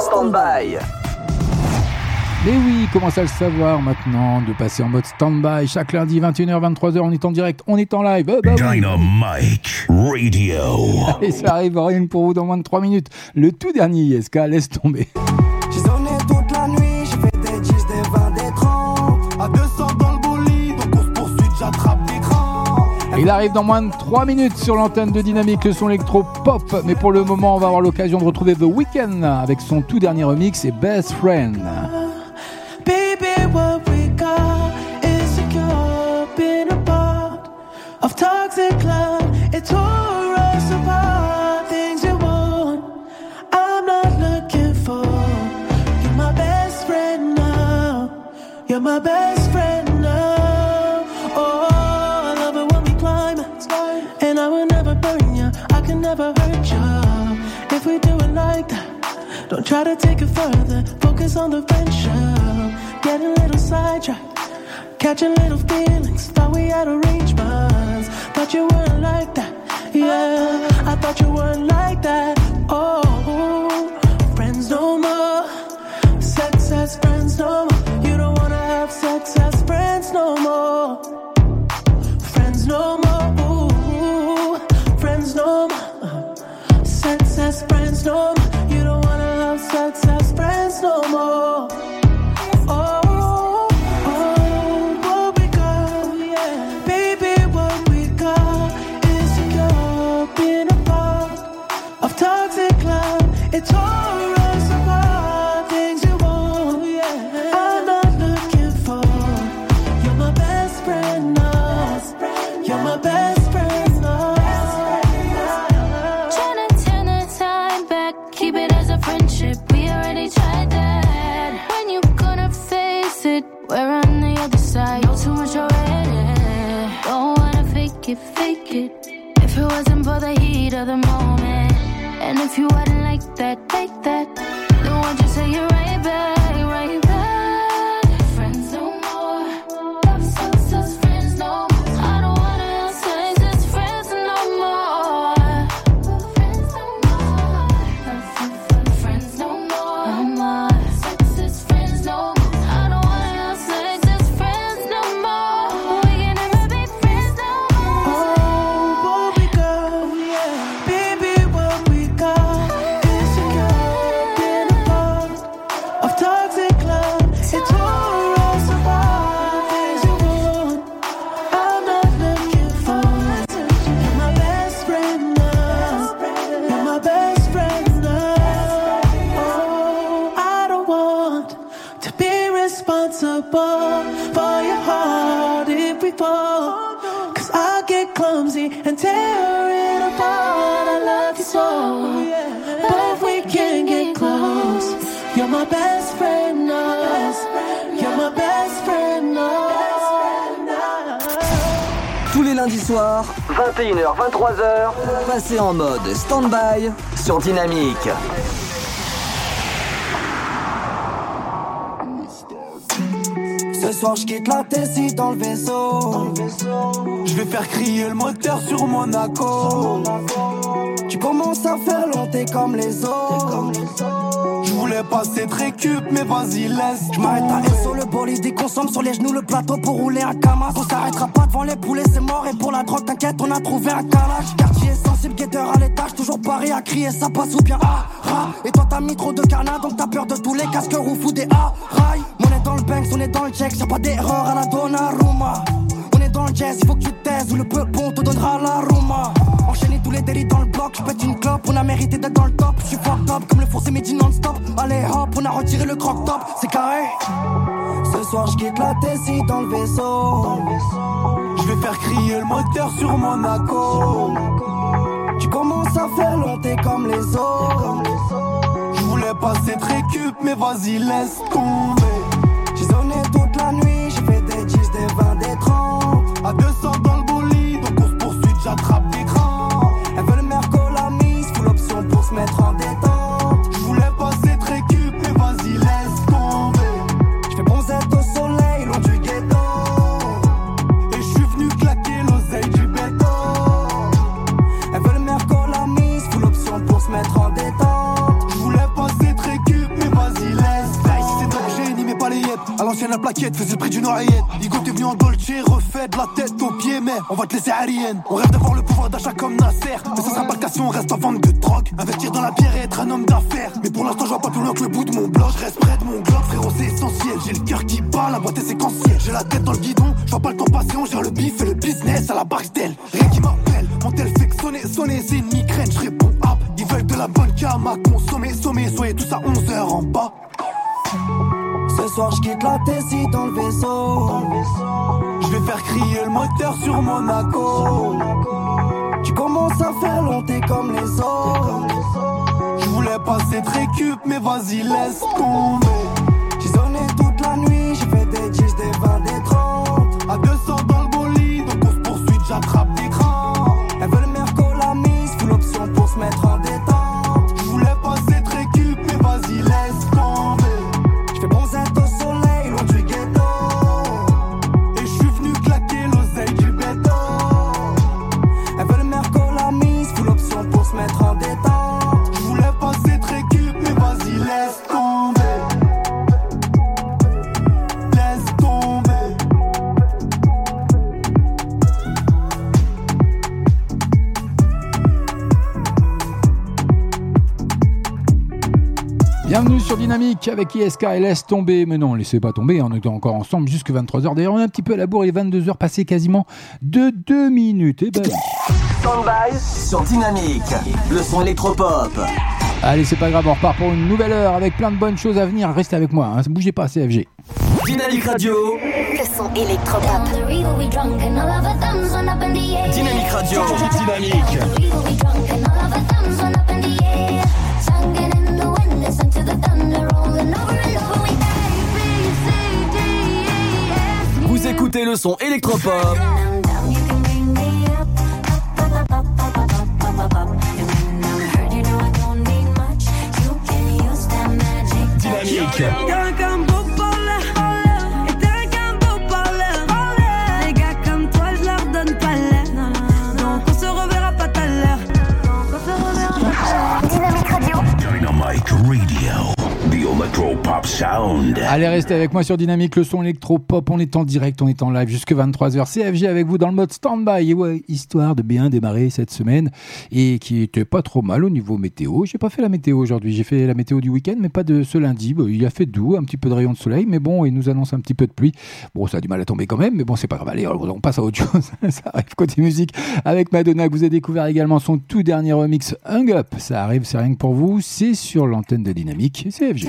stand-by. Mais oui, commence à le savoir maintenant, de passer en mode stand-by? Chaque lundi, 21h-23h, on est en direct, on est en live. Ah bah oui. Dynamite Radio. Et ça arrive rien pour vous dans moins de 3 minutes. Le tout dernier ISK, laisse tomber. Il arrive dans moins de 3 minutes sur l'antenne de Dynamique, le son électro pop. Mais pour le moment, on va avoir l'occasion de retrouver The Weeknd avec son tout dernier remix et Best Friend. My best Try to take it further, focus on the venture. Getting a little sidetracked, catching little feelings. Thought we had arrangements, thought you weren't like that. Yeah, I thought you weren't like that. Oh, friends no more, sex as friends no more. You don't wanna have sex as friends no more. Friends no more, Ooh, friends no more. Sex as friends no more. No more. 23h, passez en mode stand-by sur Dynamique. Ce soir, je quitte la Tessie dans le vaisseau. Je vais faire crier le moteur sur Monaco. Tu commences à faire long, comme les autres. Je voulais passer très récup, mais vas-y, laisse. Je m'arrête à SO, le bolide, il consomme sur les genoux le plateau pour rouler un camas. On s'arrêtera pas devant les poulets, c'est mort. Et pour la drogue, t'inquiète, on a trouvé un calage. Sensible, guetteur à l'étage, toujours pareil à crier, ça passe ou bien ah. Et toi, t'as mis trop de carnat, donc t'as peur de tous les casques roufous des ah, rails. On est dans le Banks, on est dans le check, y'a pas d'erreur à la Donnarumma. On est dans le jazz, il faut que tu taises, ou le peu bon te donnera la Roma. Enchaîner tous les délits dans le bloc, je pète une clope, on a mérité d'être dans le top. Je suis fucked up comme le foncé midi non-stop. Allez hop, on a retiré le croc top, c'est carré. Ce soir, je quitte la Tessie dans le vaisseau. Je vais faire crier le moteur sur Monaco. Tu commences à faire long, t'es comme les autres. Je voulais passer très récup, mais vas-y, laisse tomber. J'ai zoné toute la nuit, j'ai fait des 10, des 20, des 30. À 200 dans le bolide, donc on se poursuit, j'attrape oreillette. Igo, t'es venu en Dolce, refait de la tête aux pieds, mais on va te laisser aérienne. On rêve d'avoir le pouvoir d'achat comme Nasser. Mais ça sera on reste en vente de drogue. Investir dans la pierre et être un homme d'affaires. Mais pour l'instant, je vois pas plus loin que le bout de mon bloc. Je reste près de mon globe, frérot, c'est essentiel. J'ai le cœur qui bat, la boîte est séquentielle. J'ai la tête dans le guidon, je vois pas le temps passer. On gère le bif et le business à la Barcel. Rien qui m'appelle, mon tel fait que sonner, sonner, c'est une migraine. Je réponds hop, ils veulent de la bonne cam à consommer, sommer. Soyez tous à 11h en bas. Soir, je quitte la Tessie dans le vaisseau. Je vais faire crier le moteur sur Monaco. Tu commences à faire long, comme les autres. Je voulais passer très récup, mais vas-y, laisse tomber. Avec ISK et laisse tomber. Mais non, laissez pas tomber, on est encore ensemble jusque 23h. D'ailleurs, on est un petit peu à la bourre, il est 22h passé quasiment de 2 minutes. Et ben, Stand-by sur Dynamique. Le son électropop. allez, c'est pas grave, on repart pour une nouvelle heure avec plein de bonnes choses à venir. Restez avec moi, hein, bougez pas, CFG. Dynamique Radio. Le son électropop. Dynamique Radio. Dynamique. Vous écoutez le son électropop. Dynamique. Pop Sound. Allez, restez avec moi sur Dynamique, le son électro-pop. On est en direct, on est en live jusque 23h. CFG avec vous dans le mode stand-by. Ouais, histoire de bien démarrer cette semaine et qui était pas trop mal au niveau météo. J'ai pas fait la météo aujourd'hui. J'ai fait la météo du week-end, mais pas de ce lundi. Bon, il a fait doux, un petit peu de rayon de soleil, mais bon, il nous annonce un petit peu de pluie. Bon, ça a du mal à tomber quand même, mais bon, c'est pas grave. Allez, on passe à autre chose. *laughs* ça arrive côté musique avec Madonna, que vous avez découvert également son tout dernier remix Hung Up. Ça arrive, c'est rien que pour vous. C'est sur l'antenne de Dynamique. CFG.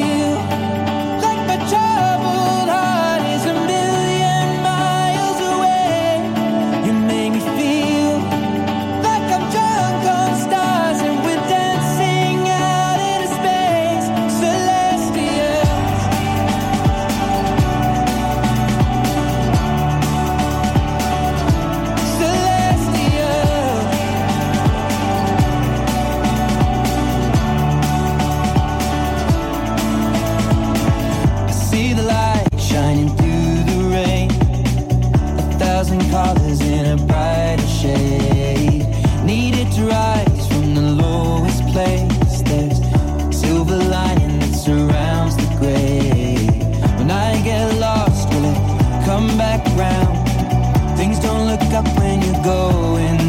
when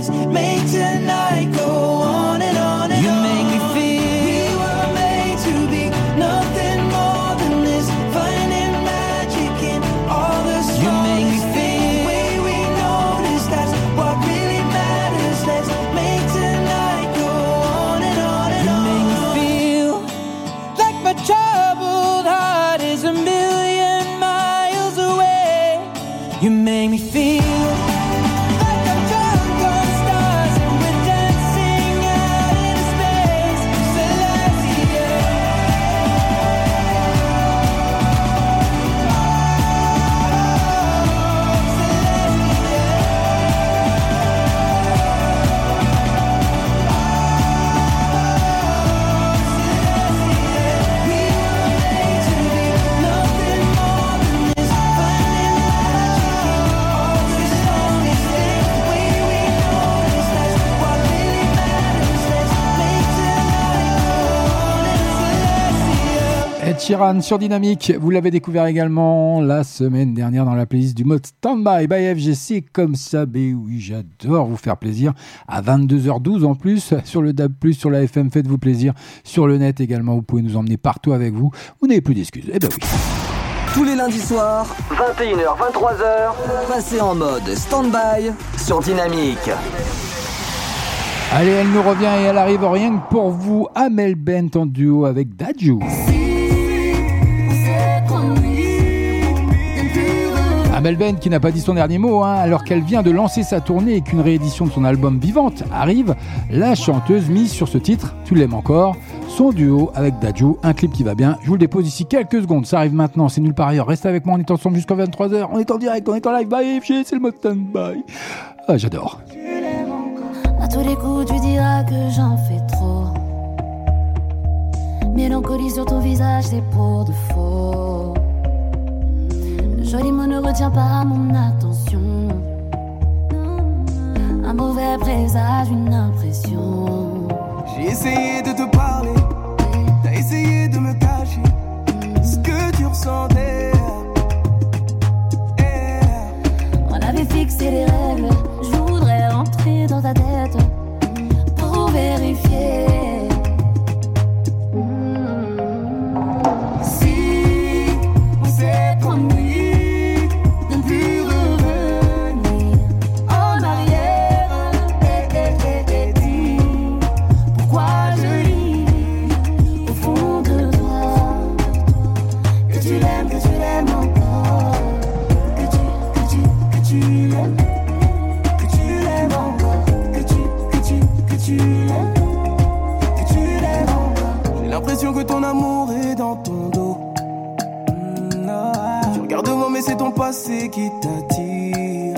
Let's make tonight Sur Dynamique, vous l'avez découvert également la semaine dernière dans la playlist du mode Standby by FGC. Comme ça, ben oui, j'adore vous faire plaisir. À 22h12 en plus, sur le DAB+, sur la FM, faites-vous plaisir. Sur le net également, vous pouvez nous emmener partout avec vous. Vous n'avez plus d'excuses. Eh ben oui. Tous les lundis soirs, 21h, 23h, passez en mode Standby sur Dynamique. Allez, elle nous revient et elle arrive rien que pour vous. Amel Bent en duo avec Dadju. Amel Bent qui n'a pas dit son dernier mot, hein, alors qu'elle vient de lancer sa tournée et qu'une réédition de son album Vivante arrive, la chanteuse mise sur ce titre, Tu l'aimes encore, son duo avec Dadju, un clip qui va bien. Je vous le dépose ici quelques secondes, ça arrive maintenant, c'est nulle part ailleurs. Reste avec moi, on est ensemble jusqu'à 23h, on est en direct, on est en live, bye, c'est le mode stand-by. Ah, j'adore. À tous les coups, tu diras que j'en fais trop. Mélancolie sur ton visage, c'est pour de faux. Joli mot ne retient pas mon attention. Un mauvais présage, une impression. J'ai essayé de te parler, t'as essayé de me cacher ce que tu ressentais. On avait fixé les règles, je voudrais rentrer dans ta tête pour vérifier. C'est ton passé qui t'attire.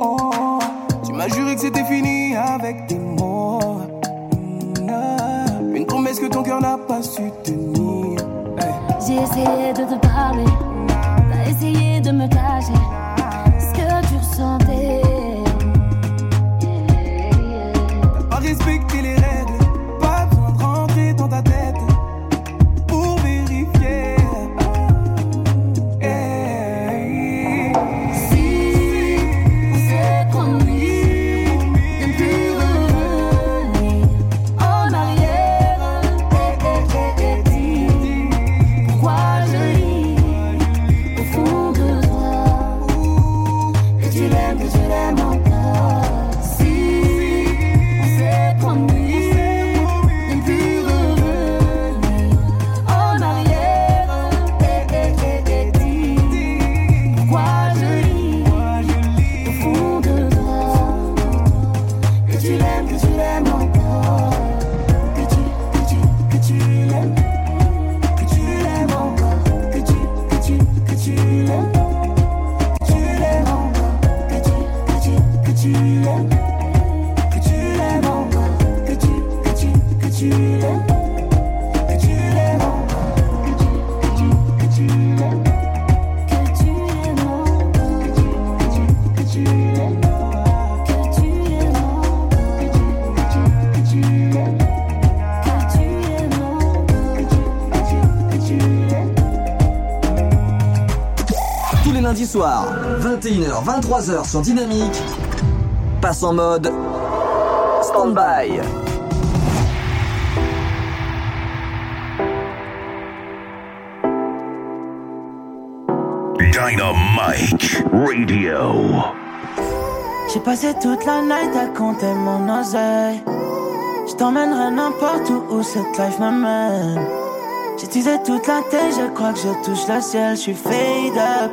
Oh, tu m'as juré que c'était fini avec tes mots. Mm, ah. Une promesse que ton cœur n'a pas su tenir. Hey. J'ai essayé de te parler, t'as essayé de me cacher ce que tu ressentais. T'as pas respecté 21h, 23h sur Dynamique, passe en mode stand-by. Dynamite Radio. J'ai passé toute la night à compter mon oseille. Je t'emmènerai n'importe où où cette life m'amène. J'ai teasé toute la tête, je crois que je touche le ciel. Je suis fade up,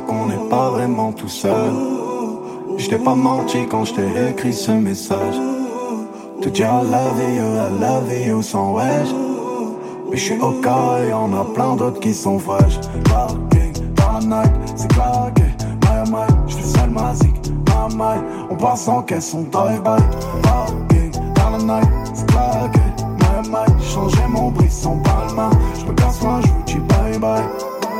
Qu'on n'est pas vraiment tout seul. Je pas menti quand je t'ai écrit ce message. Te dire I love you, I love you sans wesh. Mais je suis au cas et y'en a plein d'autres qui sont fraîches. Parking la night, c'est claqué. My my, je fais seul ma zik. My my, on passe en caisse, on drive-by. Parking dans la night, c'est claqué. My my, j'ai changé mon brisson par main. Je me casse moi, je dis bye bye.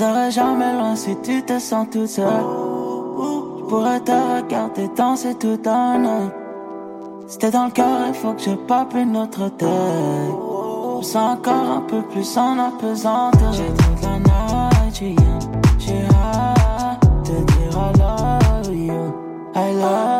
Serai jamais loin si tu te sens toute seule. Je pourrais te regarder danser tout un. Si t'es dans le cœur, il faut que je pape une autre tête. Je sens encore un peu plus en apesanteur. J'ai toute la night. J'ai hâte de dire I love you. I love you.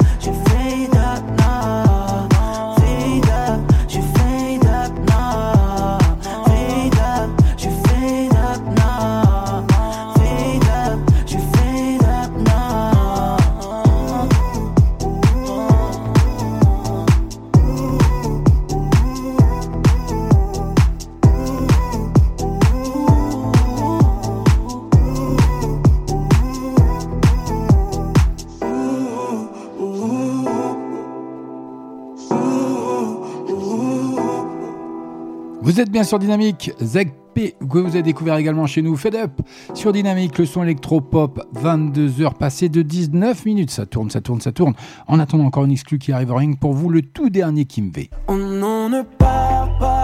Vous êtes bien sur Dynamique, Zeg P, que vous avez découvert également chez nous, Fed Up, sur Dynamique, le son électro-pop, 22h passé de 19 minutes. Ça tourne, ça tourne, ça tourne. En attendant encore une exclue qui arrive que pour vous, le tout dernier qui me fait. Oh non, ne pars pas.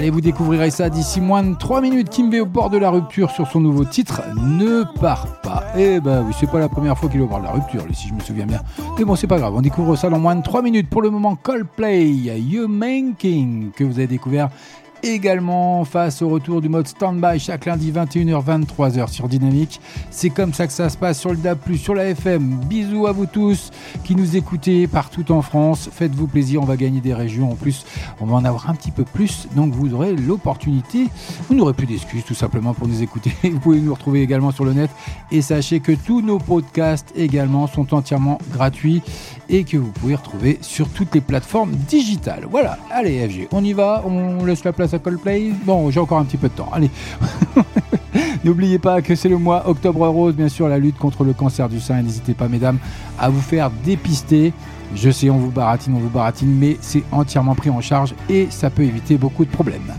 Allez, vous découvrirez ça d'ici moins de 3 minutes. Kimbe au bord de la rupture sur son nouveau titre, Ne pars pas. Eh ben oui, c'est pas la première fois qu'il est au bord de la rupture, si je me souviens bien. Mais bon, c'est pas grave, on découvre ça dans moins de 3 minutes. Pour le moment, Coldplay, You King, que vous avez découvert également face au retour du mode stand-by chaque lundi 21h 23h sur Dynamique. C'est comme ça que ça se passe sur le DAB+, sur la FM. Bisous à vous tous qui nous écoutez partout en France. Faites-vous plaisir, on va gagner des régions en plus. On va en avoir un petit peu plus, donc vous aurez l'opportunité. Vous n'aurez plus d'excuses tout simplement pour nous écouter. *laughs* Vous pouvez nous retrouver également sur le net et sachez que tous nos podcasts également sont entièrement gratuits et que vous pouvez retrouver sur toutes les plateformes digitales. Voilà, allez FG, on y va, on laisse la place à Coldplay. Bon, j'ai encore un petit peu de temps, allez. *laughs* N'oubliez pas que c'est le mois Octobre Rose, bien sûr, la lutte contre le cancer du sein. N'hésitez pas, mesdames, à vous faire dépister. Je sais, on vous baratine, on vous baratine, mais c'est entièrement pris en charge et ça peut éviter beaucoup de problèmes.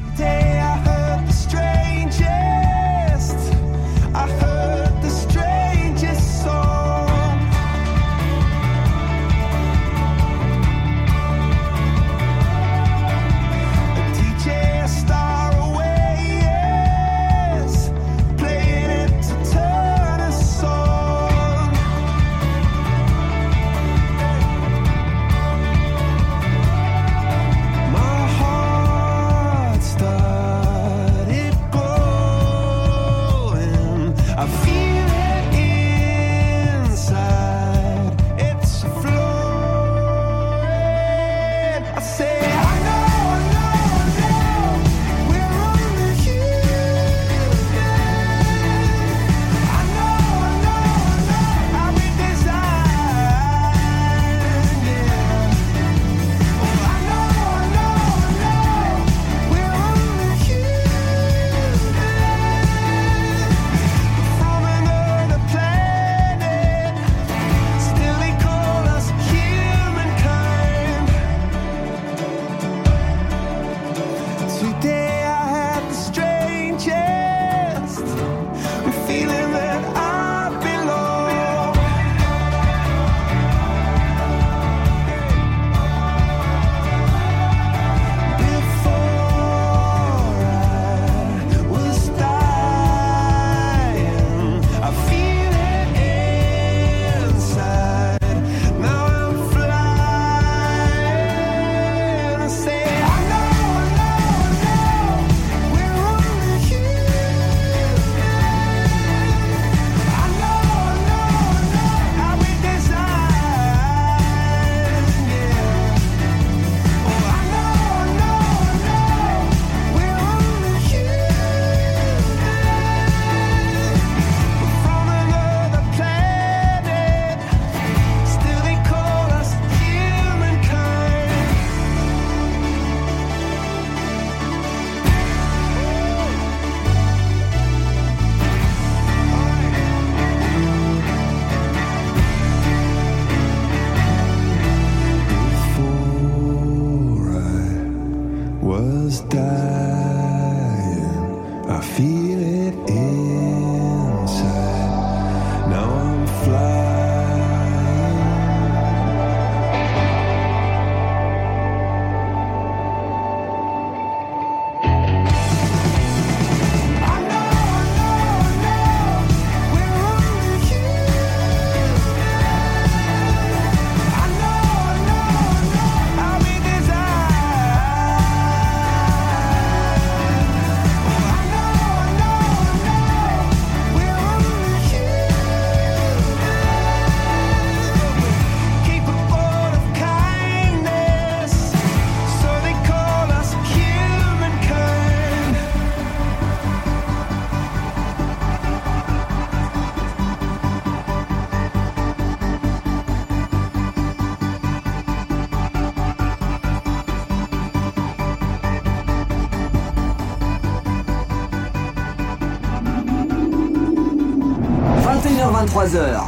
23h.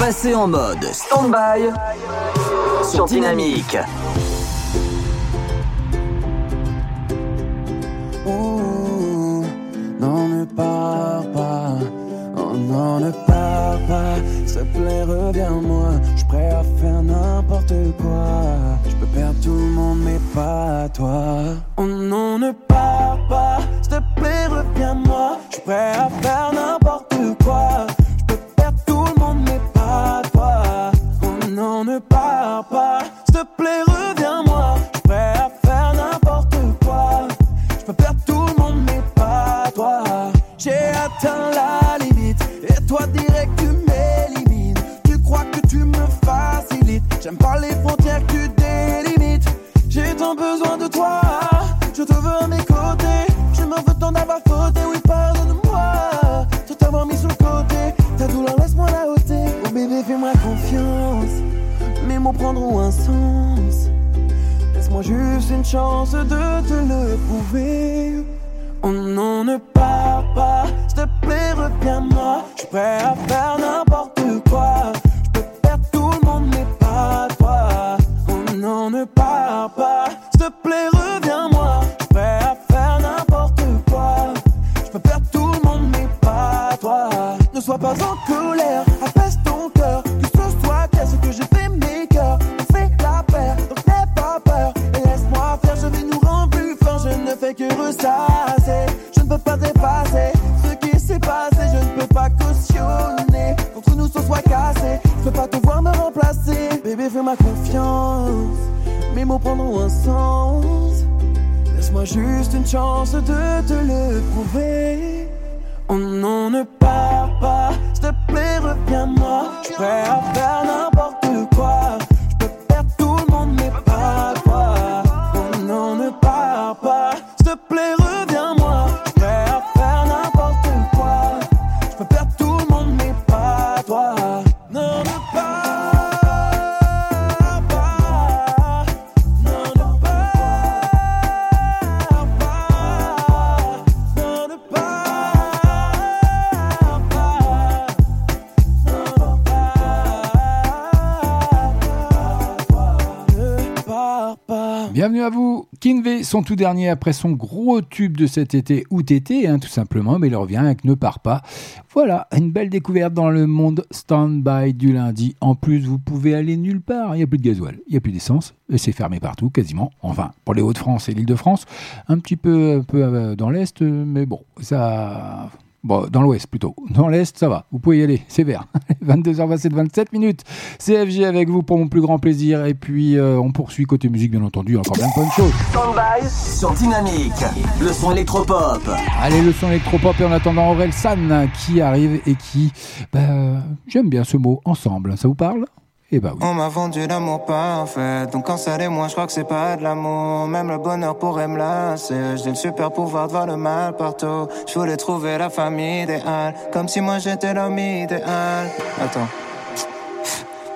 passez en mode stand-by sur Dynamique. Juste une chance de te le prouver. Oh non, ne pars pas, s'il te plaît, reviens-moi. Je prêt à faire n'importe quoi. Son tout dernier après son gros tube de cet été, ou été, hein, tout simplement, mais il revient avec Ne pars pas. Voilà, une belle découverte dans le monde stand-by du lundi. En plus, vous pouvez aller nulle part. Il n'y a plus de gasoil, il n'y a plus d'essence, et c'est fermé partout, quasiment. Enfin, pour les Hauts-de-France et l'Île-de-France, un petit peu, un peu euh, dans l'Est, euh, mais bon, ça. Bon, dans l'ouest plutôt. Dans l'est, ça va. Vous pouvez y aller. C'est vert. *laughs* 22h27, 27 minutes. CFG avec vous pour mon plus grand plaisir. Et puis, euh, on poursuit côté musique, bien entendu. Encore plein de bonnes choses. Stand-by sur Dynamique. Le son électropop. Allez, le son électropop. Et en attendant, Aurel San qui arrive et qui. bah, J'aime bien ce mot, ensemble. Ça vous parle? Eh bah. On m'a vendu l'amour parfait, donc quand ça l'est moi je crois que c'est pas de l'amour. Même le bonheur pourrait me lasser. J'ai le super pouvoir de voir le mal partout. Je voulais trouver la famille idéale, comme si moi j'étais l'homme idéal. Attends.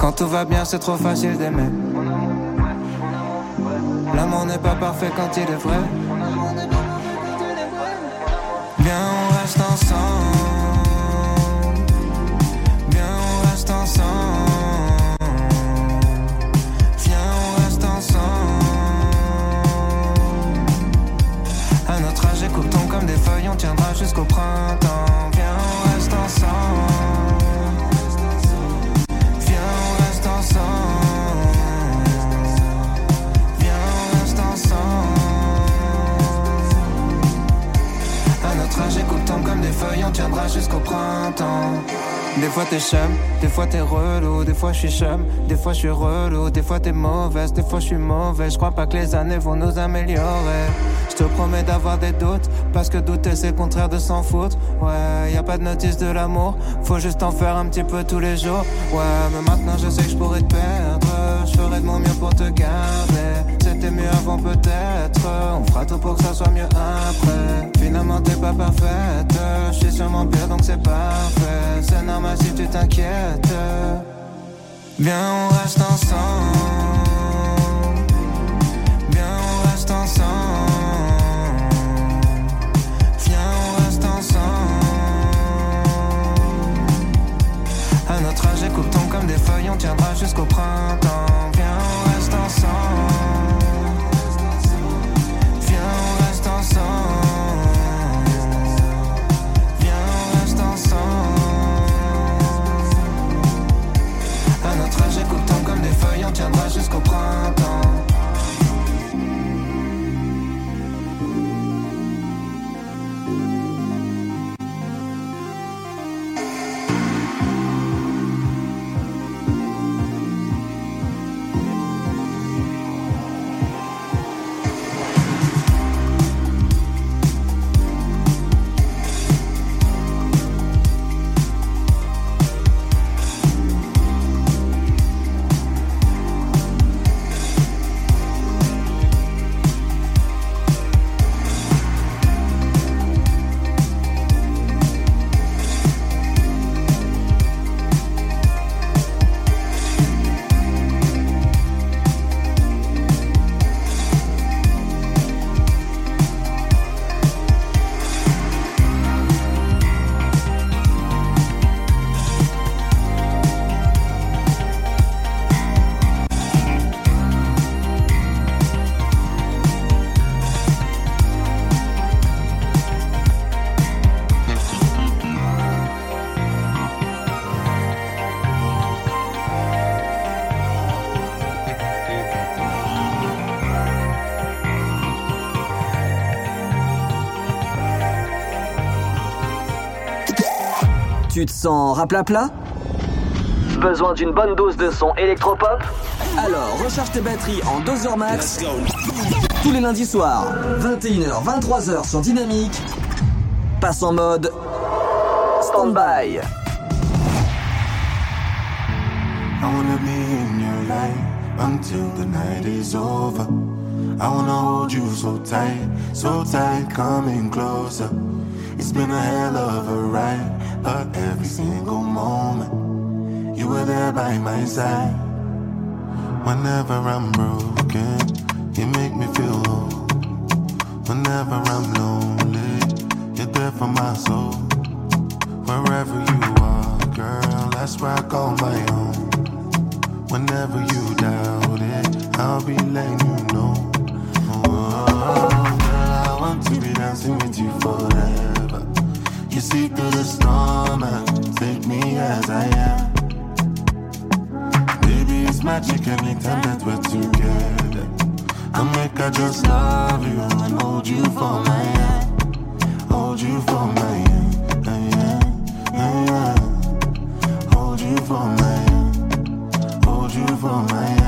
quand tout va bien, c'est trop facile d'aimer. L'amour n'est pas parfait quand il est vrai. Viens, on reste ensemble. Viens, on reste ensemble. Viens, on reste ensemble. À notre âge, écoutons comme des feuilles, on tiendra jusqu'au printemps. On tiendra jusqu'au printemps. Des fois t'es chum, des fois t'es relou, des fois je suis chum, des fois je suis relou, des fois t'es mauvaise, des fois je suis mauvais. Je crois pas que les années vont nous améliorer. Je te promets d'avoir des doutes, parce que douter c'est le contraire de s'en foutre. Ouais, y a pas de notice de l'amour, faut juste en faire un petit peu tous les jours. Ouais, mais maintenant je sais que je pourrais te perdre, je ferai de mon mieux pour te garder. C'était mieux avant peut-être, on fera T'es pas parfaite, je suis sûrement pire donc c'est parfait. C'est normal si tu t'inquiètes. Viens, on reste ensemble. Viens, on reste ensemble. Viens, on reste ensemble. À notre âge, tombent comme des feuilles, on tiendra jusqu'au printemps. Tu te sens raplapla Besoin d'une bonne dose de son électropop Alors recharge tes batteries en 2 heures max. Tous les lundis soirs, 21h, 23h sur Dynamique. Passe en mode stand-by. I wanna be in your life until the night is over. I wanna hold you so tight, so tight, coming closer. It's been a hell of a ride, but every single moment you were there by my side. Whenever I'm broken, you make me feel whole. Whenever I'm lonely, you're there for my soul. Wherever you are, girl, that's where I call my own. Whenever you doubt it, I'll be letting you know. Oh, girl, I want to be dancing with you forever. You see through the storm and take me as I am. Baby, it's magic anytime that we're together. I make I just love you and hold you for my hand. Hold you for my hand. Hold you for my hand. Hold you for my hand.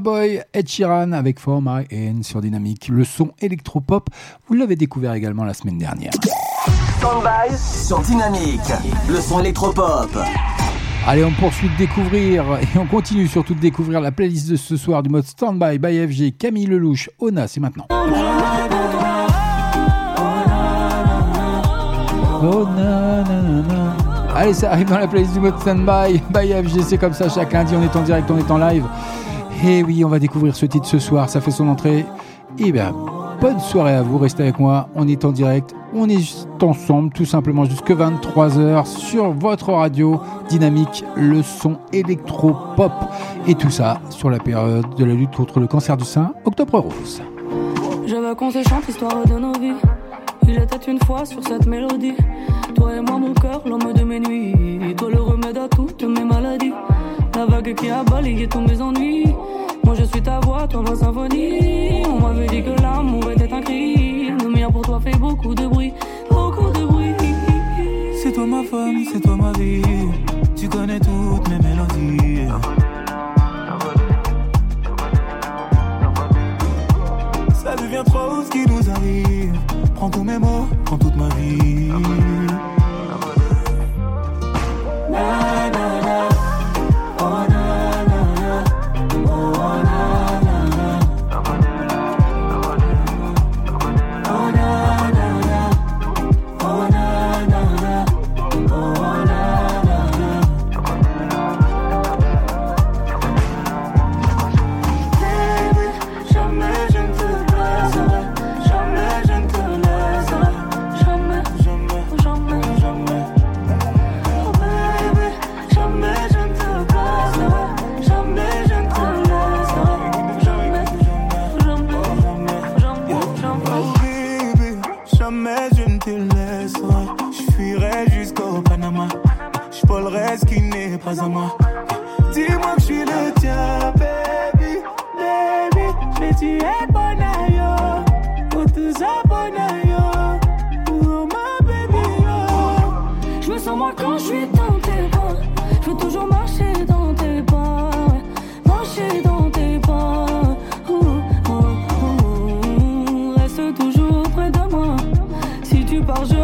Burna Boy, Ed Sheeran avec For My sur Dynamique. Le son électropop, vous l'avez découvert également la semaine dernière. Stand-by sur Dynamique. Le son électropop. Allez, on poursuit de découvrir et on continue surtout de découvrir la playlist de ce soir du mode Standby by FG, Camille Lelouch, Ona, c'est maintenant. Oh na, na, na, na. Allez, ça arrive dans la playlist du mode Standby by FG, c'est comme ça chaque lundi, on est en direct, on est en live. Et oui, on va découvrir ce titre ce soir, ça fait son entrée. Et bien, bonne soirée à vous, restez avec moi, on est en direct, on est ensemble, tout simplement jusque 23h sur votre radio dynamique, le son électro-pop. Et tout ça sur la période de la lutte contre le cancer du sein, Octobre Rose. Je veux qu'on se chante de nos vies. Il une fois sur cette mélodie. Toi et moi, mon cœur, l'homme de mes nuits. Toi, le remède à toutes mes maladies. La vague qui a balayé tous mes ennuis. Moi, je suis ta voix, toi, ma symphonie. On m'avait dit que l'amour était un cri. Le mien pour toi fait beaucoup de bruit. Beaucoup de bruit. C'est toi ma femme, c'est toi ma vie. Tu connais toutes mes mélodies. Ça devient trop ce qui nous arrive. Prends tous mes mots, Si tu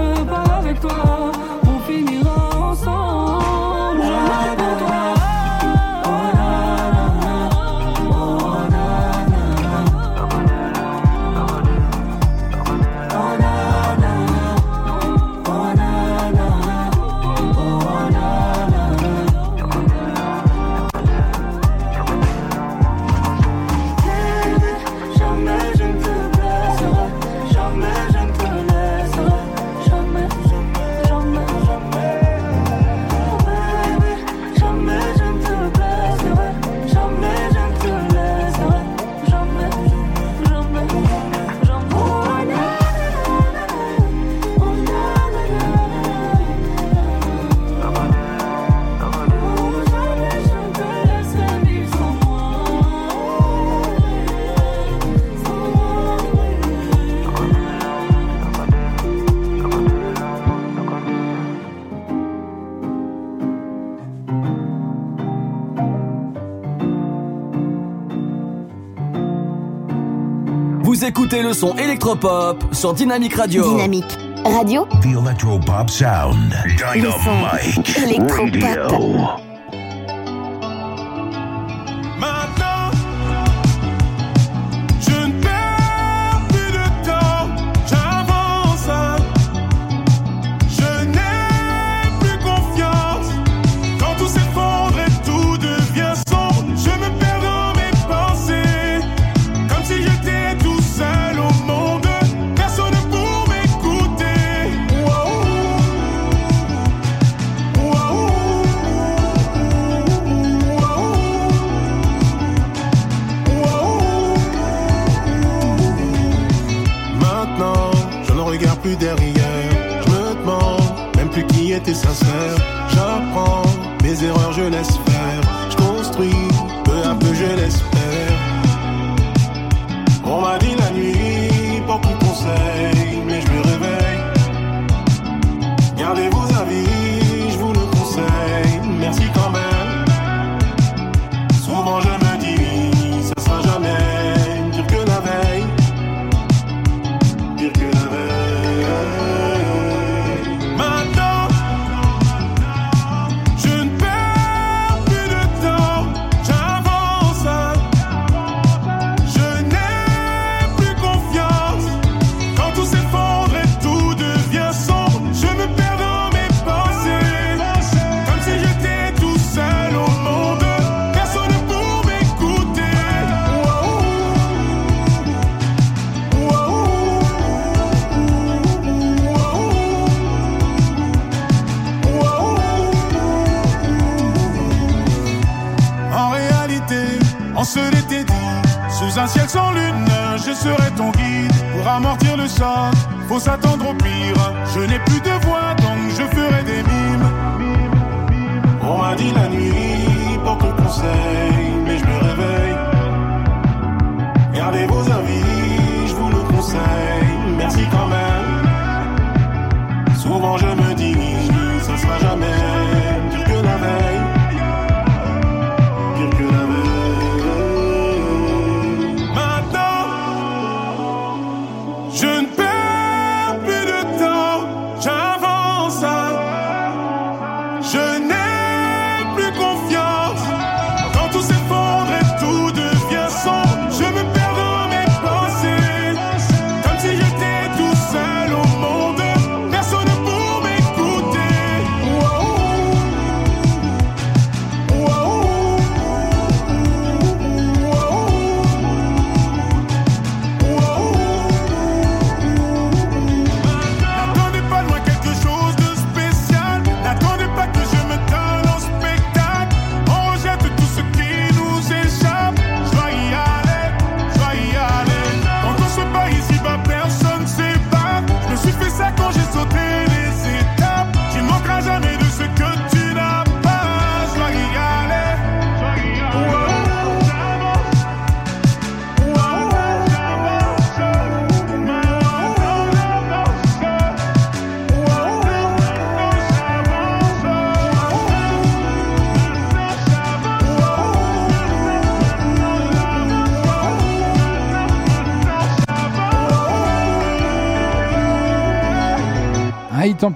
écoutez le son électropop sur Dynamique Radio. Dynamique Radio. The Electropop Sound. Électropop. Radio.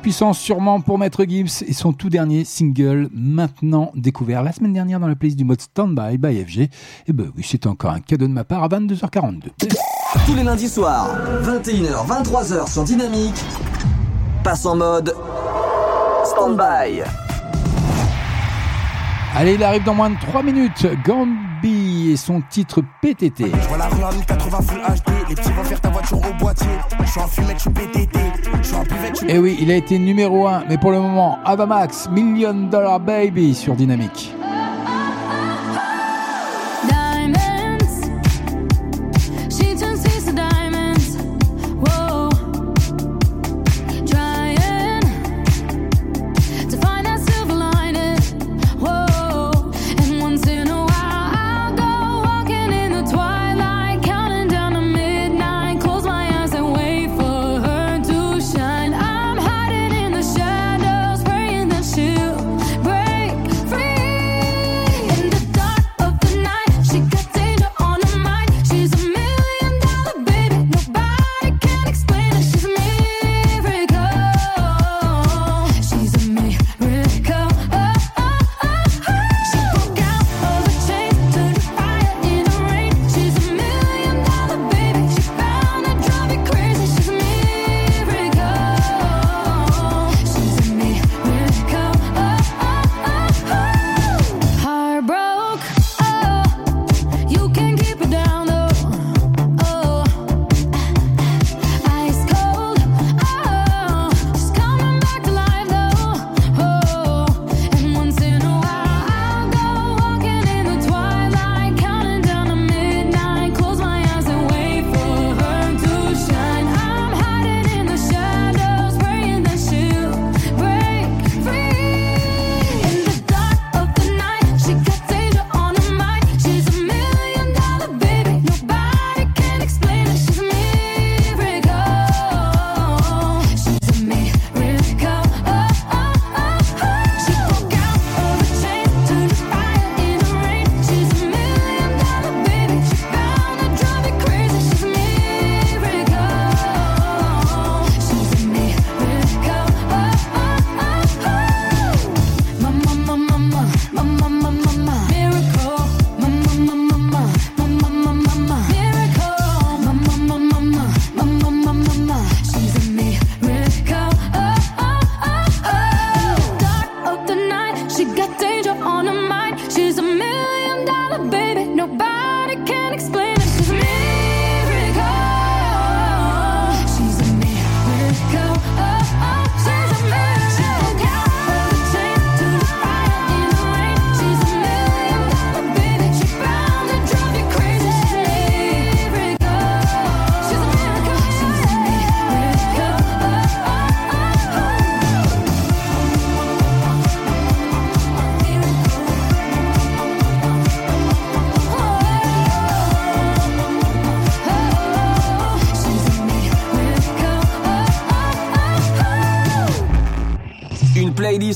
Puissance sûrement pour Maître Gibbs et son tout dernier single maintenant découvert la semaine dernière dans la playlist du mode Standby by FG. Et ben oui, c'est encore un cadeau de ma part à 22h42. Tous les lundis soirs, 21h, 23h sur Dynamique, passe en mode stand-by. Allez, il arrive dans moins de 3 minutes. Et son titre PTT. Je vois la rue en 1080 Full HD. Les petits vont faire ta voiture au boîtier. Je suis en fumette, je suis PTT. Je suis en buvette, je suis Et Eh oui, il a été numéro 1, mais pour le moment, Avamax, Million Dollar Baby sur Dynamique.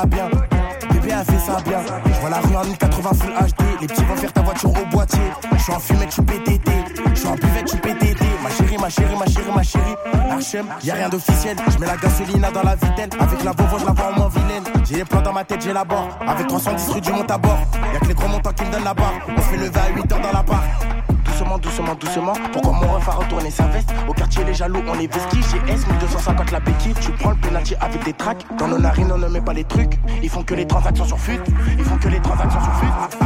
Ça bien. Bébé, elle fait ça bien. Je vois la rue en 1080 full HD. Les petits vont faire ta voiture au boîtier. Je suis en fumette, je PTT. Je suis en buvette, je PTT. Ma chérie, ma chérie, ma chérie, ma chérie. Archem, y'a rien d'officiel. Je mets la gasolina dans la vitelle. Avec la Volvo, je la vois en moins vilaine. J'ai les plans dans ma tête, j'ai la barre. Avec 310 rue du monte à bord. Y'a que les gros montants qui me donnent la barre. On se fait lever à 8 heures dans la barre. Doucement, doucement. Pourquoi mon ref a retourné sa veste Au quartier, les jaloux, on est vestis. J'ai S, 1250 la béquille. Tu prends le penalty avec des tracks. Dans nos narines, on ne met pas les trucs. Ils font que les transactions sur fut. Ils font que les transactions sur fut.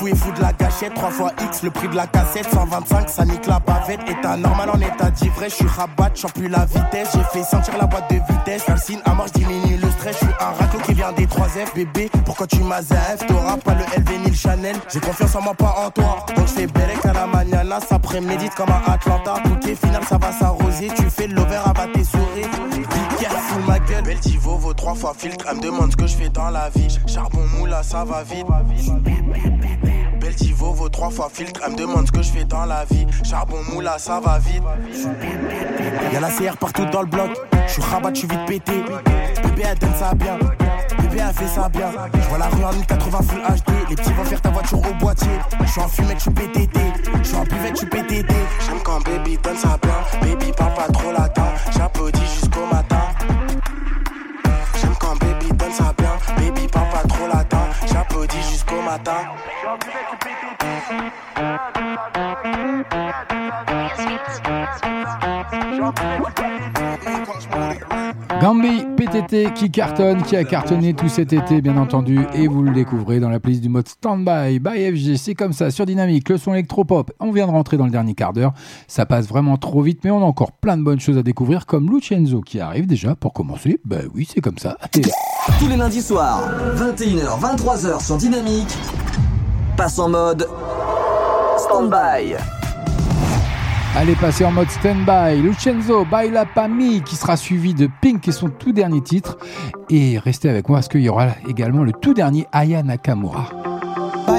Refou et fou de la gâchette. 3 fois X, le prix de la cassette. 125, ça nique la bavette. État normal en état d'ivresse. Je suis rabat, j'en plus la vitesse. J'ai fait sentir la boîte de vitesse. Calcine à mort, diminue le stress. Je suis un raclo qui vient des 3F. Bébé, pourquoi tu m'as ZF T'auras pas le LV ni le Chanel. J'ai confiance en moi, pas en toi. Donc je fais Bérec à la mañana. Ça prémédite comme à Atlanta. Est final, ça va s'arroser. Tu fais l'over, à tes souris. Careful, ma gueule? Beltivo vaut trois fois filtre. Elle me demande ce que je fais dans la vie. Charbon moula, ça va vite. Beltivo vaut trois fois filtre. Elle me demande ce que je fais dans la vie. Charbon moula, ça va vite. Y'a la CR partout dans le bloc. Je suis rabat, je suis vite pété. Bébé, elle donne ça bien. Bébé, elle fait ça bien. Je vois la rue en 1080 full HD. Les petits vont faire ta voiture au boîtier. Je suis en fumette, je suis PTT. Je suis en buvette, je suis PTT. J'aime quand baby donne ça bien. Baby, parle pas trop latin. J'applaudis jusqu'au matin. J'aime quand baby donne ça bien. Baby, parle Gambi PTT qui cartonne, qui a cartonné tout cet été bien entendu et vous le découvrez dans la playlist du mode Standby by FG. C'est comme ça sur Dynamique, le son électropop. On vient de rentrer dans le dernier quart d'heure. Ça passe vraiment trop vite mais on a encore plein de bonnes choses à découvrir comme Lucenzo qui arrive déjà pour commencer. Ben oui, c'est comme ça. *laughs* Tous les lundis soirs, 21h, 23h sur Dynamique. Passe en mode Standby. Allez, passer en mode stand-by. Lucenzo, Baila Pami, qui sera suivi de Pink et son tout dernier titre. Et restez avec moi parce qu'il y aura également le tout dernier Aya Nakamura.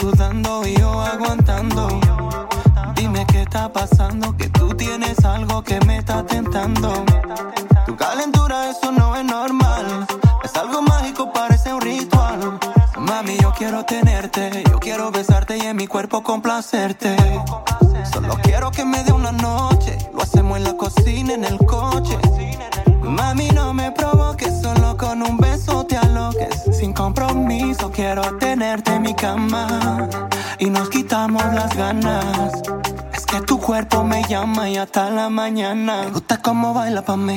Sudando y yo aguantando. Dime qué está pasando, que tú tienes algo que me está tentando. Tu calentura, eso no es normal. Es algo mágico, parece un ritual. Mami, yo quiero tenerte, yo quiero besarte y en mi cuerpo complacerte. Solo quiero que me dé una noche, lo hacemos en la cocina, en el coche. Mami, no me provoques, quiero tenerte en mi cama y nos quitamos las ganas. Es que tu cuerpo me llama y hasta la mañana. Me gusta cómo baila pa' mí.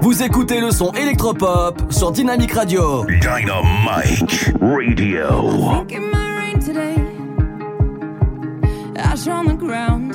Vous écoutez le son électropop sur Dynamic Radio. Dynamite Radio. Think it might rain today. Ash on the ground.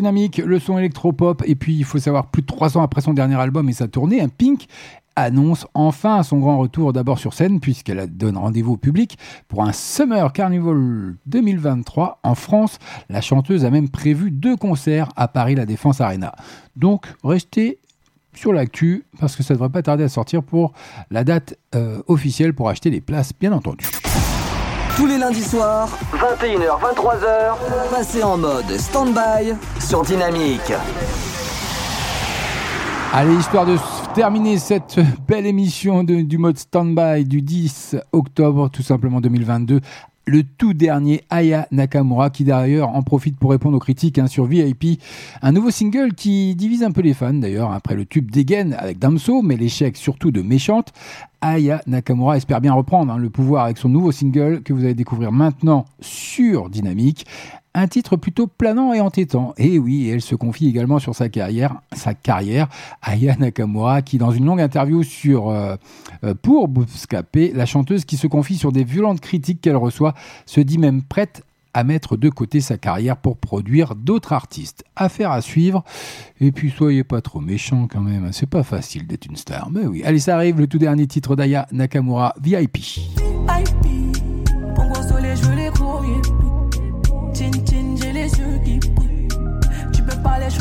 Le son électropop. Et puis, il faut savoir, plus de trois ans après son dernier album et sa tournée, un Pink annonce enfin son grand retour d'abord sur scène puisqu'elle donne rendez-vous au public pour un Summer Carnival 2023 en France. La chanteuse a même prévu deux concerts à Paris La Défense Arena. Donc restez sur l'actu parce que ça devrait pas tarder à sortir pour la date euh, officielle pour acheter les places bien entendu. Tous les lundis soirs, 21h, 23h, passez en mode stand-by sur Dynamique. Allez, histoire de terminer cette belle émission de- du mode stand-by du 10 octobre, tout simplement 2022, le tout dernier Aya Nakamura, qui d'ailleurs en profite pour répondre aux critiques hein, sur VIP. Un nouveau single qui divise un peu les fans d'ailleurs, après le tube d'Egen avec Damso, mais l'échec surtout de Méchante. Aya Nakamura espère bien reprendre hein, le pouvoir avec son nouveau single que vous allez découvrir maintenant Dynamique. Un titre plutôt planant et entêtant. Et oui, elle se confie également sur sa carrière, sa carrière, Aya Nakamura, qui dans une longue interview sur euh, euh, pour Bouscapé, la chanteuse qui se confie sur des violentes critiques qu'elle reçoit, se dit même prête à mettre de côté sa carrière pour produire d'autres artistes. Affaire à suivre. Et puis soyez pas trop méchants quand même. C'est pas facile d'être une star. Mais oui. Allez, ça arrive, le tout dernier titre d'Aya Nakamura, VIP.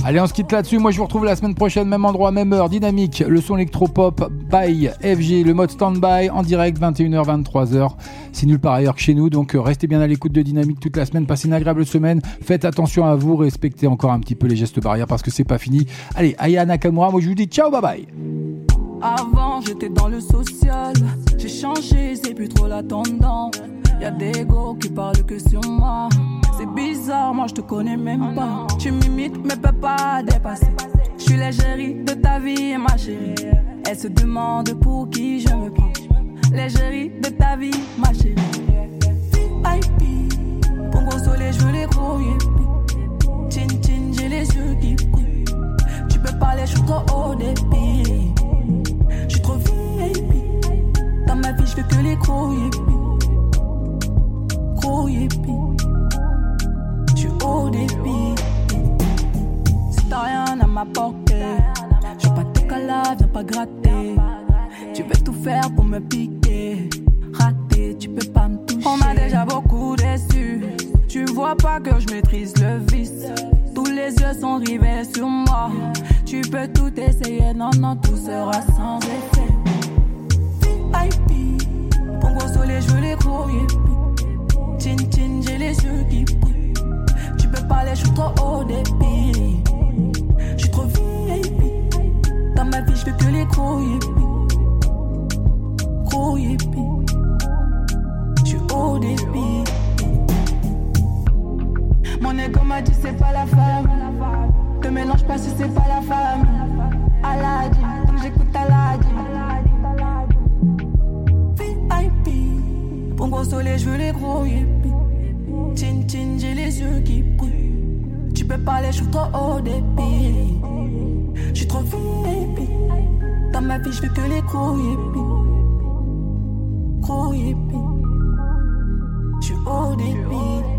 Allez, on se quitte là-dessus. Moi, je vous retrouve la semaine prochaine, même endroit, même heure, dynamique. Le son électropop by FG, le mode standby en direct, 21h, 23h. C'est nulle part ailleurs que chez nous. Donc, euh, restez bien à l'écoute de Dynamique toute la semaine. Passez une agréable semaine. Faites attention à vous. Respectez encore un petit peu les gestes barrières parce que c'est pas fini. Allez, Aya Nakamura, moi, je vous dis ciao, bye bye. Avant, j'étais dans le social. J'ai changé, c'est plus trop la tendance. Y'a des go qui parlent que sur moi. C'est bizarre, moi je te connais même pas. Tu m'imites, mais peux pas dépasser. Je suis l'égérie de ta vie, ma chérie. Elle se demande pour qui je me prends. L'égérie de ta vie, ma chérie. VIP, Pongo soleil, je veux les grouiller. Chin chin, j'ai les yeux qui brillent. Tu peux parler, je suis trop haut débit. Dans ma vie, je veux que les gros yippies. Gros yippies. Je suis haut débit. Si t'as rien à m'apporter, je pas tes câlins, viens pas gratter. Tu veux tout faire pour me piquer. Raté, tu peux pas me toucher. On m'a déjà beaucoup déçu. Tu vois pas que je maîtrise le vice. Tous les yeux sont rivés sur moi. Tu peux tout essayer, non, non, tout sera sans effet. IP, Pongo soleil, je veux les yippies. Chin chin, j'ai les yeux qui brillent. Tu peux parler, je suis trop haut débit. Je suis trop VIP. Dans ma vie, je que les. Gros yippies. Je suis haut débit. Mon ego m'a dit c'est pas la femme. Te mélange pas si c'est pas la femme. Aladin, donc j'écoute Aladin. VIP, Pongo soleil, je veux les gros yippies. Chin chin, j'ai les yeux qui brillent. Tu peux parler, je suis trop haut débit. Je suis trop VIP. Dans ma vie, je veux que les gros yippies. Gros yippies. Je suis haut débit.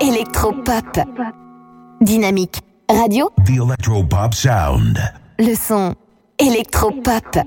électropop. Dynamique radio, The Electropop Sound. le son électropop.